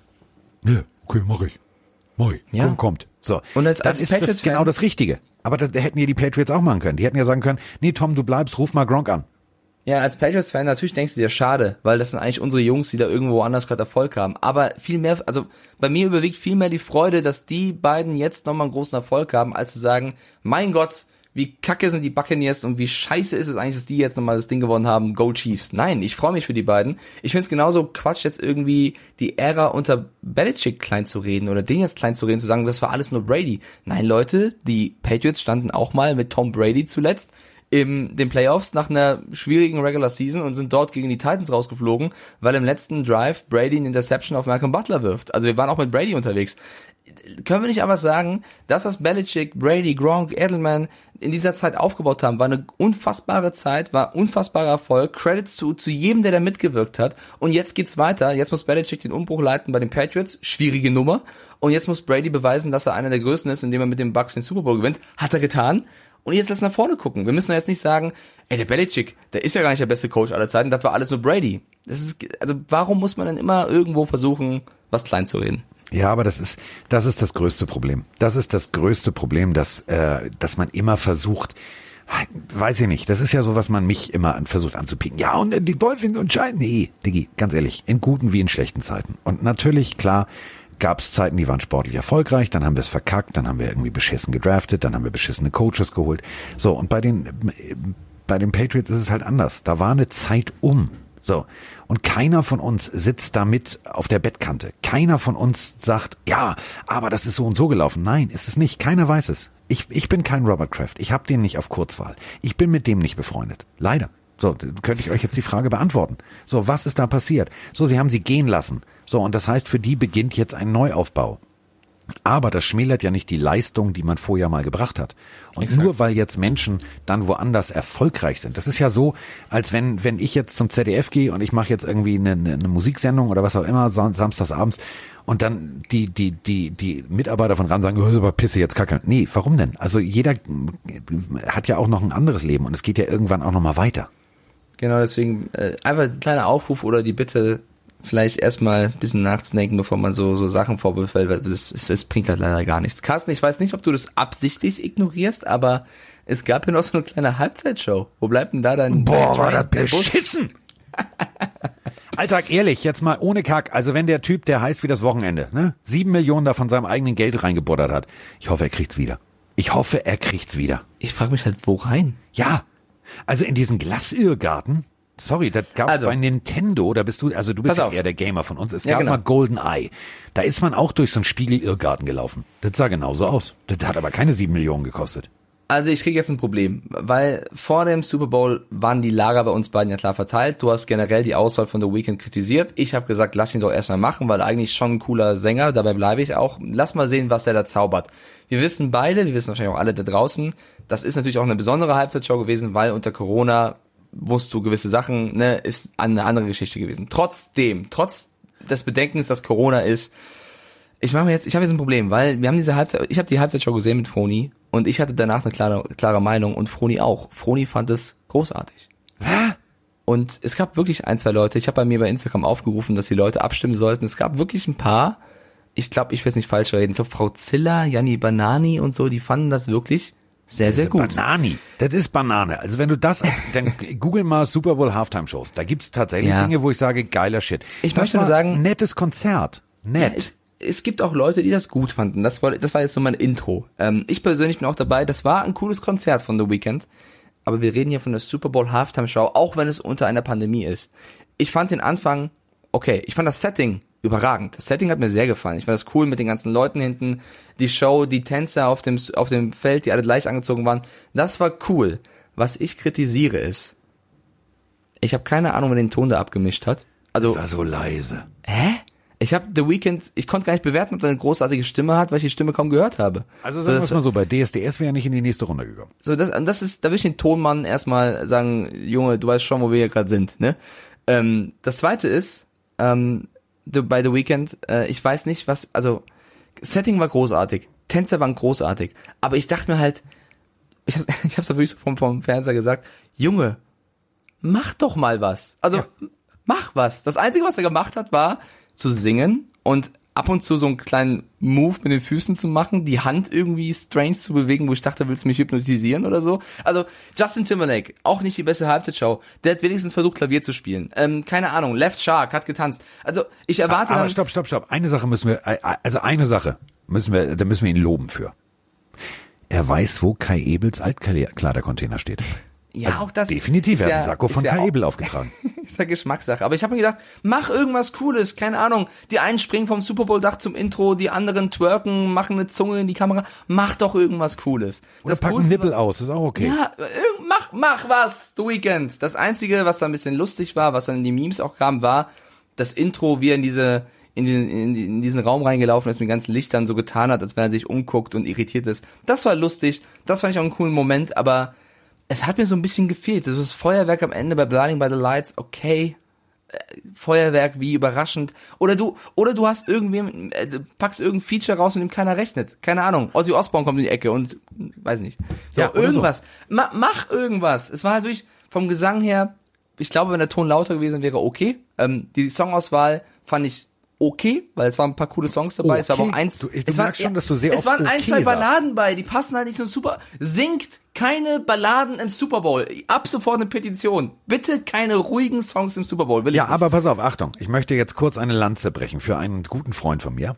Nee, okay, mach ich. Mach ich. Ja. Komm, kommt. So. Und als- als ist das genau das Richtige. Aber da, da hätten ja die Patriots auch machen können. Die hätten ja sagen können, nee, Tom, du bleibst, ruf mal Gronk an. Ja, als Patriots-Fan natürlich denkst du dir, schade, weil das sind eigentlich unsere Jungs, die da irgendwo anders gerade Erfolg haben. Aber viel mehr, also bei mir überwiegt viel mehr die Freude, dass die beiden jetzt nochmal einen großen Erfolg haben, als zu sagen, mein Gott, wie kacke sind die Buccaneers und wie scheiße ist es eigentlich, dass die jetzt nochmal das Ding gewonnen haben, Go Chiefs. Nein, ich freue mich für die beiden. Ich finde es genauso Quatsch, jetzt irgendwie die Ära unter Belichick klein zu reden oder den jetzt klein zu reden, zu sagen, das war alles nur Brady. Nein, Leute, die Patriots standen auch mal mit Tom Brady zuletzt in den Playoffs nach einer schwierigen Regular Season und sind dort gegen die Titans rausgeflogen, weil im letzten Drive Brady eine Interception auf Malcolm Butler wirft. Also wir waren auch mit Brady unterwegs. Können wir nicht aber sagen, das, was Belichick, Brady, Gronk, Edelman in dieser Zeit aufgebaut haben, war eine unfassbare Zeit, war unfassbarer Erfolg. Credits zu, zu jedem, der da mitgewirkt hat. Und jetzt geht's weiter. Jetzt muss Belichick den Umbruch leiten bei den Patriots. Schwierige Nummer. Und jetzt muss Brady beweisen, dass er einer der Größten ist, indem er mit den Bucks den Super Bowl gewinnt. Hat er getan. Und jetzt lass nach vorne gucken. Wir müssen doch jetzt nicht sagen, ey, der Belichick, der ist ja gar nicht der beste Coach aller Zeiten, das war alles nur Brady. Das ist, also warum muss man dann immer irgendwo versuchen, was klein zu reden? Ja, aber das ist, das ist das größte Problem. Das ist das größte Problem, dass, äh, dass man immer versucht, weiß ich nicht, das ist ja so, was man mich immer an, versucht anzupicken. Ja, und äh, die Dolphins und Schein, nee, Diggi, ganz ehrlich, in guten wie in schlechten Zeiten. Und natürlich, klar, gab es Zeiten, die waren sportlich erfolgreich, dann haben wir es verkackt, dann haben wir irgendwie beschissen gedraftet, dann haben wir beschissene Coaches geholt. So, und bei den, bei den Patriots ist es halt anders. Da war eine Zeit um. So. Und keiner von uns sitzt damit auf der Bettkante. Keiner von uns sagt, ja, aber das ist so und so gelaufen. Nein, ist es nicht. Keiner weiß es. Ich, ich bin kein Robert Kraft. Ich habe den nicht auf Kurzwahl. Ich bin mit dem nicht befreundet. Leider. So, könnte ich euch jetzt die Frage beantworten. So, was ist da passiert? So, sie haben sie gehen lassen. So, und das heißt, für die beginnt jetzt ein Neuaufbau. Aber das schmälert ja nicht die Leistung, die man vorher mal gebracht hat. Und nur weil jetzt Menschen dann woanders erfolgreich sind. Das ist ja so, als wenn, wenn ich jetzt zum ZDF gehe und ich mache jetzt irgendwie eine, eine, Musiksendung oder was auch immer, sam- samstagsabends, und dann die, die, die, die Mitarbeiter von RAN sagen, oh, ist aber Pisse jetzt kacke. Nee, warum denn? Also jeder hat ja auch noch ein anderes Leben und es geht ja irgendwann auch noch mal weiter. Genau, deswegen äh, einfach ein kleiner Aufruf oder die Bitte, vielleicht erstmal ein bisschen nachzudenken, bevor man so, so Sachen vorwirft, weil das, das, das bringt halt leider gar nichts. Carsten, ich weiß nicht, ob du das absichtlich ignorierst, aber es gab ja noch so eine kleine Halbzeitshow. Wo bleibt denn da dein Boah, war das beschissen! Alltag, ehrlich, jetzt mal ohne Kack. Also wenn der Typ, der heißt wie das Wochenende, ne, sieben Millionen da von seinem eigenen Geld reingebuttert hat, ich hoffe, er kriegt's wieder. Ich hoffe, er kriegt's wieder. Ich frage mich halt, wo rein? Ja, also in diesen Glasirrgarten, sorry, das gab's Also. bei Nintendo, da bist du, also du bist ja auf. eher der Gamer von uns. Es Ja, gab genau. mal Golden Eye. Da ist man auch durch so einen Spiegelirrgarten gelaufen. Das sah genauso aus. Das hat aber keine sieben Millionen gekostet. Also ich kriege jetzt ein Problem, weil vor dem Super Bowl waren die Lager bei uns beiden ja klar verteilt. Du hast generell die Auswahl von The Weeknd kritisiert. Ich habe gesagt, lass ihn doch erstmal machen, weil eigentlich schon ein cooler Sänger, dabei bleibe ich auch. Lass mal sehen, was der da zaubert. Wir wissen beide, wir wissen wahrscheinlich auch alle da draußen, das ist natürlich auch eine besondere Halbzeitshow gewesen, weil unter Corona musst du gewisse Sachen, ne, ist eine andere Geschichte gewesen. Trotzdem, trotz des Bedenkens, dass Corona ist, ich mache mir jetzt, ich habe jetzt ein Problem, weil wir haben diese Halbzeit, ich habe die Halbzeitshow gesehen mit Froni und ich hatte danach eine klare, klare Meinung und Froni auch. Froni fand es großartig. Und es gab wirklich ein, zwei Leute, ich habe bei mir bei Instagram aufgerufen, dass die Leute abstimmen sollten. Es gab wirklich ein paar, ich glaube, ich will es nicht falsch reden, ich glaube Frau Zilla, Janni Banani und so, die fanden das wirklich sehr, sehr gut. Banani. Das ist Banane. Also wenn du das, als, dann google mal Super Bowl Halftime Shows. Da gibt's tatsächlich Ja. Dinge, wo ich sage, geiler Shit. Ich das möchte nur sagen- nettes Konzert. Ja, Nett. es, es gibt auch Leute, die das gut fanden. Das war, das war jetzt so mein Intro. Ähm, ich persönlich bin auch dabei. Das war ein cooles Konzert von The Weeknd. Aber wir reden hier von der Super Bowl Halftime Show, auch wenn es unter einer Pandemie ist. Ich fand den Anfang okay. Ich fand das Setting überragend. Das Setting hat mir sehr gefallen. Ich fand das cool mit den ganzen Leuten hinten, die Show, die Tänzer auf dem auf dem Feld, die alle gleich angezogen waren. Das war cool. Was ich kritisiere ist, ich habe keine Ahnung, wer den Ton da abgemischt hat. Also war so leise. Hä? Ich habe The Weeknd, ich konnte gar nicht bewerten, ob er eine großartige Stimme hat, weil ich die Stimme kaum gehört habe. Also so, sagen wir das, es mal so, bei DSDS wäre er nicht in die nächste Runde gekommen. so das, das ist, da will ich den Tonmann erstmal sagen, Junge, du weißt schon, wo wir hier gerade sind, ne? Ähm, das zweite ist, ähm, the, bei The Weeknd, äh, ich weiß nicht, was, also Setting war großartig, Tänzer waren großartig, aber ich dachte mir halt, ich hab's, ich hab's so vom, vom Fernseher gesagt, Junge, mach doch mal was. Also, mach was. Das Einzige, was er gemacht hat, war zu singen und ab und zu so einen kleinen Move mit den Füßen zu machen, die Hand irgendwie strange zu bewegen, wo ich dachte, willst du mich hypnotisieren oder so. Also, Justin Timberlake, auch nicht die beste Halbzeitshow. Der hat wenigstens versucht, Klavier zu spielen. Ähm, keine Ahnung, Left Shark hat getanzt. Also, ich erwarte Aber dann... stopp, stopp, stopp. Eine Sache müssen wir, äh, also eine Sache müssen wir, da müssen wir ihn loben für. Er weiß, wo Kai Ebels Altkleidercontainer steht. Ja, Also auch das Definitiv, ist er hat ja- einen Sakko von ja Kai Ebel aufgetragen. ist ja Geschmackssache. Aber ich habe mir gedacht, mach irgendwas Cooles, keine Ahnung. Die einen springen vom Super Bowl Dach zum Intro, die anderen twerken, machen eine Zunge in die Kamera. Mach doch irgendwas Cooles. Oder packen Coolste Nippel aus, ist auch okay. Ja, mach, mach was, The Weeknd. Das einzige, was da ein bisschen lustig war, was dann in die Memes auch kam, war das Intro, wie er in diese in diesen, in, in diesen Raum reingelaufen ist mit ganzen Lichtern so getan hat, als wenn er sich umguckt und irritiert ist. Das war lustig, das fand ich auch einen coolen Moment, aber es hat mir so ein bisschen gefehlt. Also das Feuerwerk am Ende bei Blinding by the Lights, okay. Äh, Feuerwerk, wie überraschend. Oder du, oder du hast irgendwie, äh, packst irgendein Feature raus, mit dem keiner rechnet. Keine Ahnung. Ozzy Osbourne kommt in die Ecke und, hm, weiß nicht. So, Ja, oder so. irgendwas. Ma mach irgendwas. Es war halt wirklich vom Gesang her, ich glaube, wenn der Ton lauter gewesen wäre, okay. Ähm, die Songauswahl fand ich okay, weil es waren ein paar coole Songs dabei. Es war aber auch Okay. eins. Du- du es waren, merkst schon, dass du sehr Es waren ein, okay zwei sagst. Balladen bei, die passen halt nicht so super. Singt keine Balladen im Super Bowl. Ab sofort eine Petition. Bitte keine ruhigen Songs im Super Bowl. Will Ja, ich aber pass auf, Achtung. Ich möchte jetzt kurz eine Lanze brechen für einen guten Freund von mir.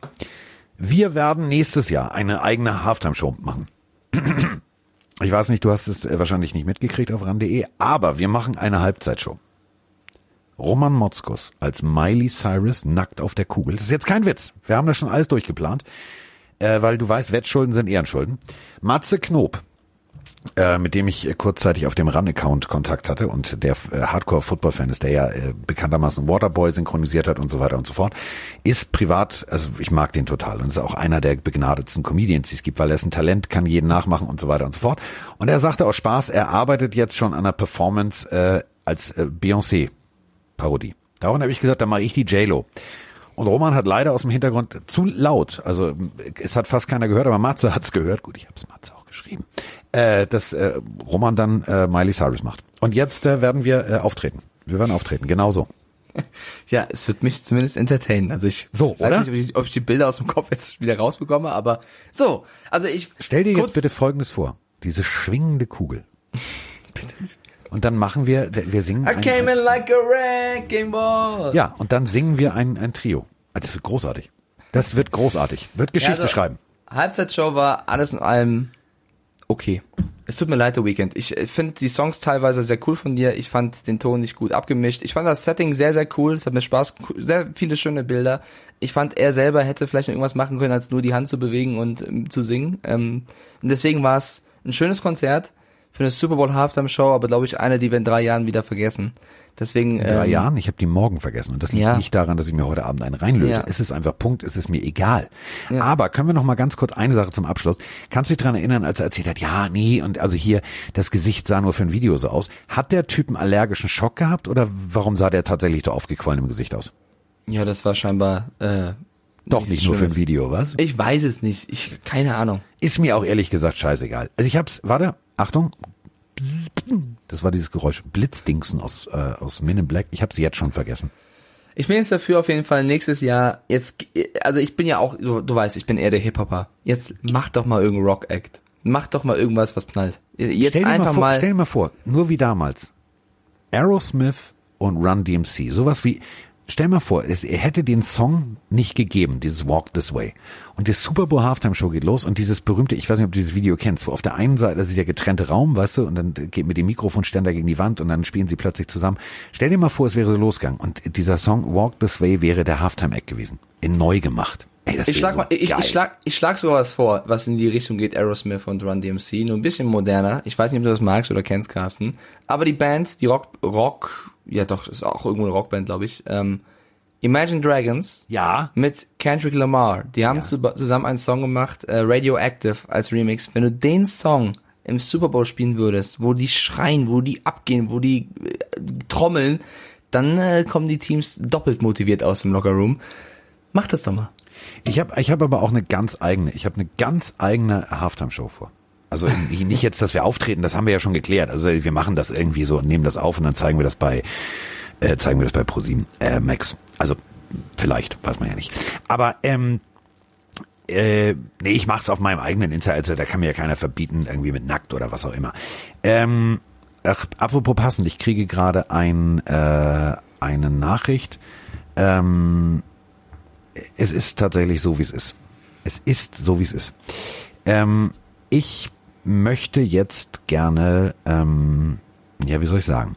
Wir werden nächstes Jahr eine eigene Halftime-Show machen. Ich weiß nicht, du hast es äh, wahrscheinlich nicht mitgekriegt auf ran.de, aber wir machen eine Halbzeitshow. Roman Motzkus als Miley Cyrus nackt auf der Kugel. Das ist jetzt kein Witz. Wir haben das schon alles durchgeplant, äh, weil du weißt, Wettschulden sind Ehrenschulden. Matze Knob, äh, mit dem ich äh, kurzzeitig auf dem Run-Account Kontakt hatte und der äh, Hardcore-Football-Fan ist, der ja äh, bekanntermaßen Waterboy synchronisiert hat und so weiter und so fort, ist privat, also ich mag den total und ist auch einer der begnadetsten Comedians, die es gibt, weil er ist ein Talent, kann jeden nachmachen und so weiter und so fort. Und er sagte aus Spaß, er arbeitet jetzt schon an einer Performance äh, als äh, Beyoncé-Parodie. Daraufhin habe ich gesagt, dann mache ich die J-Lo. Und Roman hat leider aus dem Hintergrund zu laut, also es hat fast keiner gehört, aber Matze hat's gehört. Gut, ich habe es Matze auch geschrieben, äh, dass äh, Roman dann äh, Miley Cyrus macht. Und jetzt äh, werden wir äh, auftreten. Wir werden auftreten, genauso. Ja, es wird mich zumindest entertainen. Also ich So, weiß oder? nicht, ob ich, die Bilder aus dem Kopf jetzt wieder rausbekomme, aber so. Also ich Stell dir jetzt bitte Folgendes vor: Diese schwingende Kugel. Und dann machen wir, wir singen. I came in like a wrecking ball. ja, und dann singen wir ein, ein Trio. Also das wird großartig. Das wird großartig. Wird Geschichte Ja, also, schreiben. Halbzeitshow war alles in allem okay. Es tut mir leid, The Weekend. Ich äh, finde die Songs teilweise sehr cool von dir. Ich fand den Ton nicht gut abgemischt. Ich fand das Setting sehr, sehr cool. Es hat mir Spaß, sehr viele schöne Bilder. Ich fand, er selber hätte vielleicht noch irgendwas machen können, als nur die Hand zu bewegen und ähm, zu singen. Ähm, und deswegen war es ein schönes Konzert für eine Super Bowl Halftime Show, aber glaube ich eine, die wir in drei Jahren wieder vergessen. Deswegen In drei ähm, Jahren, ich habe die morgen vergessen. Und das liegt ja. nicht daran, dass ich mir heute Abend einen reinlöte. Ja. Es ist einfach Punkt, es ist mir egal. Ja. Aber können wir noch mal ganz kurz eine Sache zum Abschluss. Kannst du dich daran erinnern, als er erzählt hat, ja, nee, und also hier, das Gesicht sah nur für ein Video so aus. Hat der Typ einen allergischen Schock gehabt oder warum sah der tatsächlich so aufgequollen im Gesicht aus? ja, das war scheinbar äh, Doch nichts nicht nur für ein. Video, was? Ich weiß es nicht. Ich keine Ahnung. Ist mir auch ehrlich gesagt scheißegal. Also ich hab's, warte, Achtung. Das war dieses Geräusch. Blitzdingsen aus, äh, aus Men in Black. Ich habe sie jetzt schon vergessen. Ich bin jetzt dafür auf jeden Fall nächstes Jahr, jetzt, also ich bin ja auch, du, du weißt, ich bin eher der Hip-Hopper. Jetzt mach doch mal irgendeinen Rock-Act. Mach doch mal irgendwas, was knallt. Jetzt stell dir einfach mal, vor, mal. Stell dir mal vor, nur wie damals. Aerosmith und Run DMC. Sowas wie, stell mal vor, es, er hätte den Song nicht gegeben, dieses Walk This Way. Und die Super Bowl Halftime Show geht los und dieses berühmte, ich weiß nicht, ob du dieses Video kennst, wo auf der einen Seite, das ist ja getrennte Raum, weißt du, und dann geht mit dem Mikrofonständer gegen die Wand und dann spielen sie plötzlich zusammen. Stell dir mal vor, es wäre so losgegangen und dieser Song Walk This Way wäre der Halftime Act gewesen. In neu gemacht. Ey, das Ich schlag so mal, ich, ich schlag, ich schlag sogar was vor, was in die Richtung geht, Aerosmith und Run DMC, nur ein bisschen moderner. Ich weiß nicht, ob du das magst oder kennst, Carsten. Aber die Band, die Rock, Rock, ja doch, ist auch irgendwo eine Rockband, glaube ich. Ähm, Imagine Dragons Ja. mit Kendrick Lamar. Die haben zu, zusammen einen Song gemacht, äh, Radioactive als Remix. Wenn du den Song im Super Bowl spielen würdest, wo die schreien, wo die abgehen, wo die äh, trommeln, dann äh, kommen die Teams doppelt motiviert aus dem Lockerroom. Mach das doch mal. Ich habe ich hab aber auch eine ganz eigene, ich habe eine ganz eigene Halftime-Show vor. Also nicht jetzt, dass wir auftreten, das haben wir ja schon geklärt. Also wir machen das irgendwie so und nehmen das auf und dann zeigen wir das bei, äh, zeigen wir das bei ProSieben, äh, Max. Also vielleicht, weiß man ja nicht. Aber ähm, äh, nee, ich mach's auf meinem eigenen Insta, also da kann mir ja keiner verbieten, irgendwie mit nackt oder was auch immer. Ähm, ach, apropos passend, ich kriege gerade ein, äh, eine Nachricht. Ähm, es ist tatsächlich so, wie es ist. Es ist so, wie es ist. Ähm, ich möchte jetzt gerne, ähm, ja, wie soll ich sagen?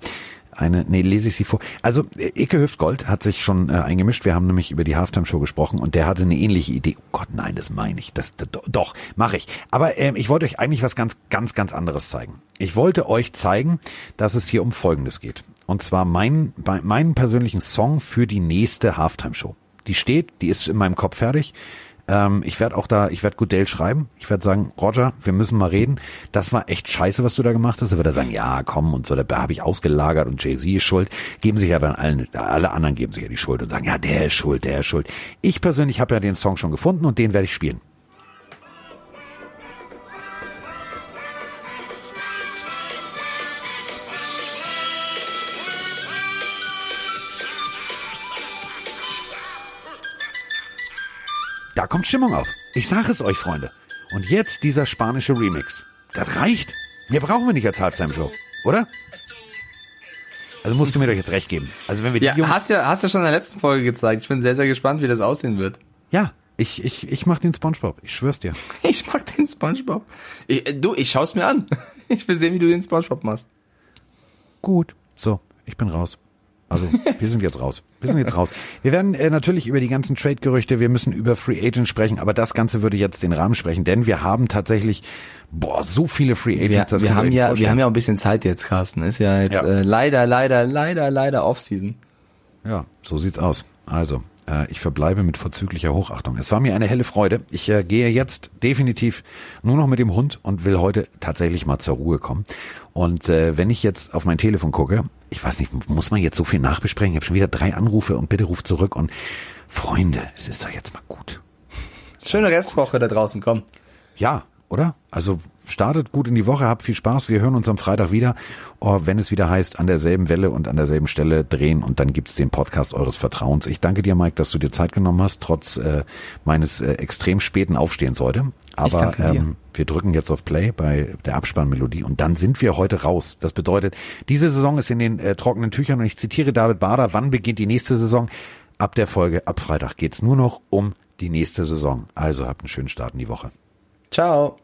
Eine, nee, lese ich sie vor. Also, Icke Hüftgold hat sich schon äh, eingemischt. Wir haben nämlich über die Halftime-Show gesprochen und der hatte eine ähnliche Idee. Oh Gott, nein, das meine ich. Das, das doch, mache ich. Aber ähm, ich wollte euch eigentlich was ganz, ganz, ganz anderes zeigen. Ich wollte euch zeigen, dass es hier um Folgendes geht. Und zwar mein, meinen persönlichen Song für die nächste Halftime-Show. Die steht, die ist in meinem Kopf fertig. Ähm, ich werde auch da, ich werde Goodell schreiben. Ich werde sagen, Roger, wir müssen mal reden. Das war echt scheiße, was du da gemacht hast. Er wird er sagen, ja, komm und so, da habe ich ausgelagert und Jay-Z ist schuld. Geben sich ja dann allen, alle anderen geben sich ja die Schuld und sagen, ja, der ist schuld, der ist schuld. Ich persönlich habe ja den Song schon gefunden und den werde ich spielen. Da kommt Stimmung auf. Ich sage es euch, Freunde. Und jetzt dieser spanische Remix. Das reicht. Mehr brauchen wir nicht als Halftime-Show, oder? Also musst du mir doch jetzt recht geben. Also wenn wir die Ja, Jungs... hast ja, hast ja schon in der letzten Folge gezeigt. Ich bin sehr, sehr gespannt, wie das aussehen wird. Ja, ich, ich, ich mach den Spongebob. Ich schwör's dir. Ich mag den SpongeBob. Ich, äh, du, ich schau's mir an. Ich will sehen, wie du den SpongeBob machst. Gut. So, ich bin raus. Also, wir sind jetzt raus. Wir sind jetzt raus. Wir werden äh, natürlich über die ganzen Trade-Gerüchte, wir müssen über Free Agents sprechen, aber das Ganze würde jetzt den Rahmen sprechen, denn wir haben tatsächlich, boah, so viele Free Wir, Agents. wir ihr haben ja, wir haben ja auch ein bisschen Zeit jetzt, Carsten. Ist ja jetzt Ja. Äh, leider, leider, leider, leider Off-Season. Ja, so sieht's aus. Also, ich verbleibe mit vorzüglicher Hochachtung. Es war mir eine helle Freude. Ich äh, gehe jetzt definitiv nur noch mit dem Hund und will heute tatsächlich mal zur Ruhe kommen. Und äh, wenn ich jetzt auf mein Telefon gucke, ich weiß nicht, muss man jetzt so viel nachbesprechen? Ich habe schon wieder drei Anrufe und bitte ruft zurück und Freunde, es ist doch jetzt mal gut. Schöne Restwoche da draußen, komm. Ja, oder? Also startet gut in die Woche, habt viel Spaß. Wir hören uns am Freitag wieder, oh, wenn es wieder heißt, an derselben Welle und an derselben Stelle drehen und dann gibt's den Podcast eures Vertrauens. Ich danke dir, Mike, dass du dir Zeit genommen hast, trotz äh, meines äh, extrem späten Aufstehens heute. Aber ähm, wir drücken jetzt auf Play bei der Abspannmelodie und dann sind wir heute raus. Das bedeutet, diese Saison ist in den äh, trockenen Tüchern und ich zitiere David Bader, wann beginnt die nächste Saison? Ab der Folge, ab Freitag geht's nur noch um die nächste Saison. Also habt einen schönen Start in die Woche. Ciao.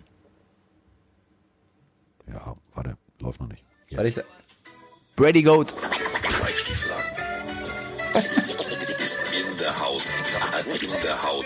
Ja, warte, läuft noch nicht. Ja. Weil ich sa- Brady Goat. Weichstiefel an. ist in der Haut. In der Haut.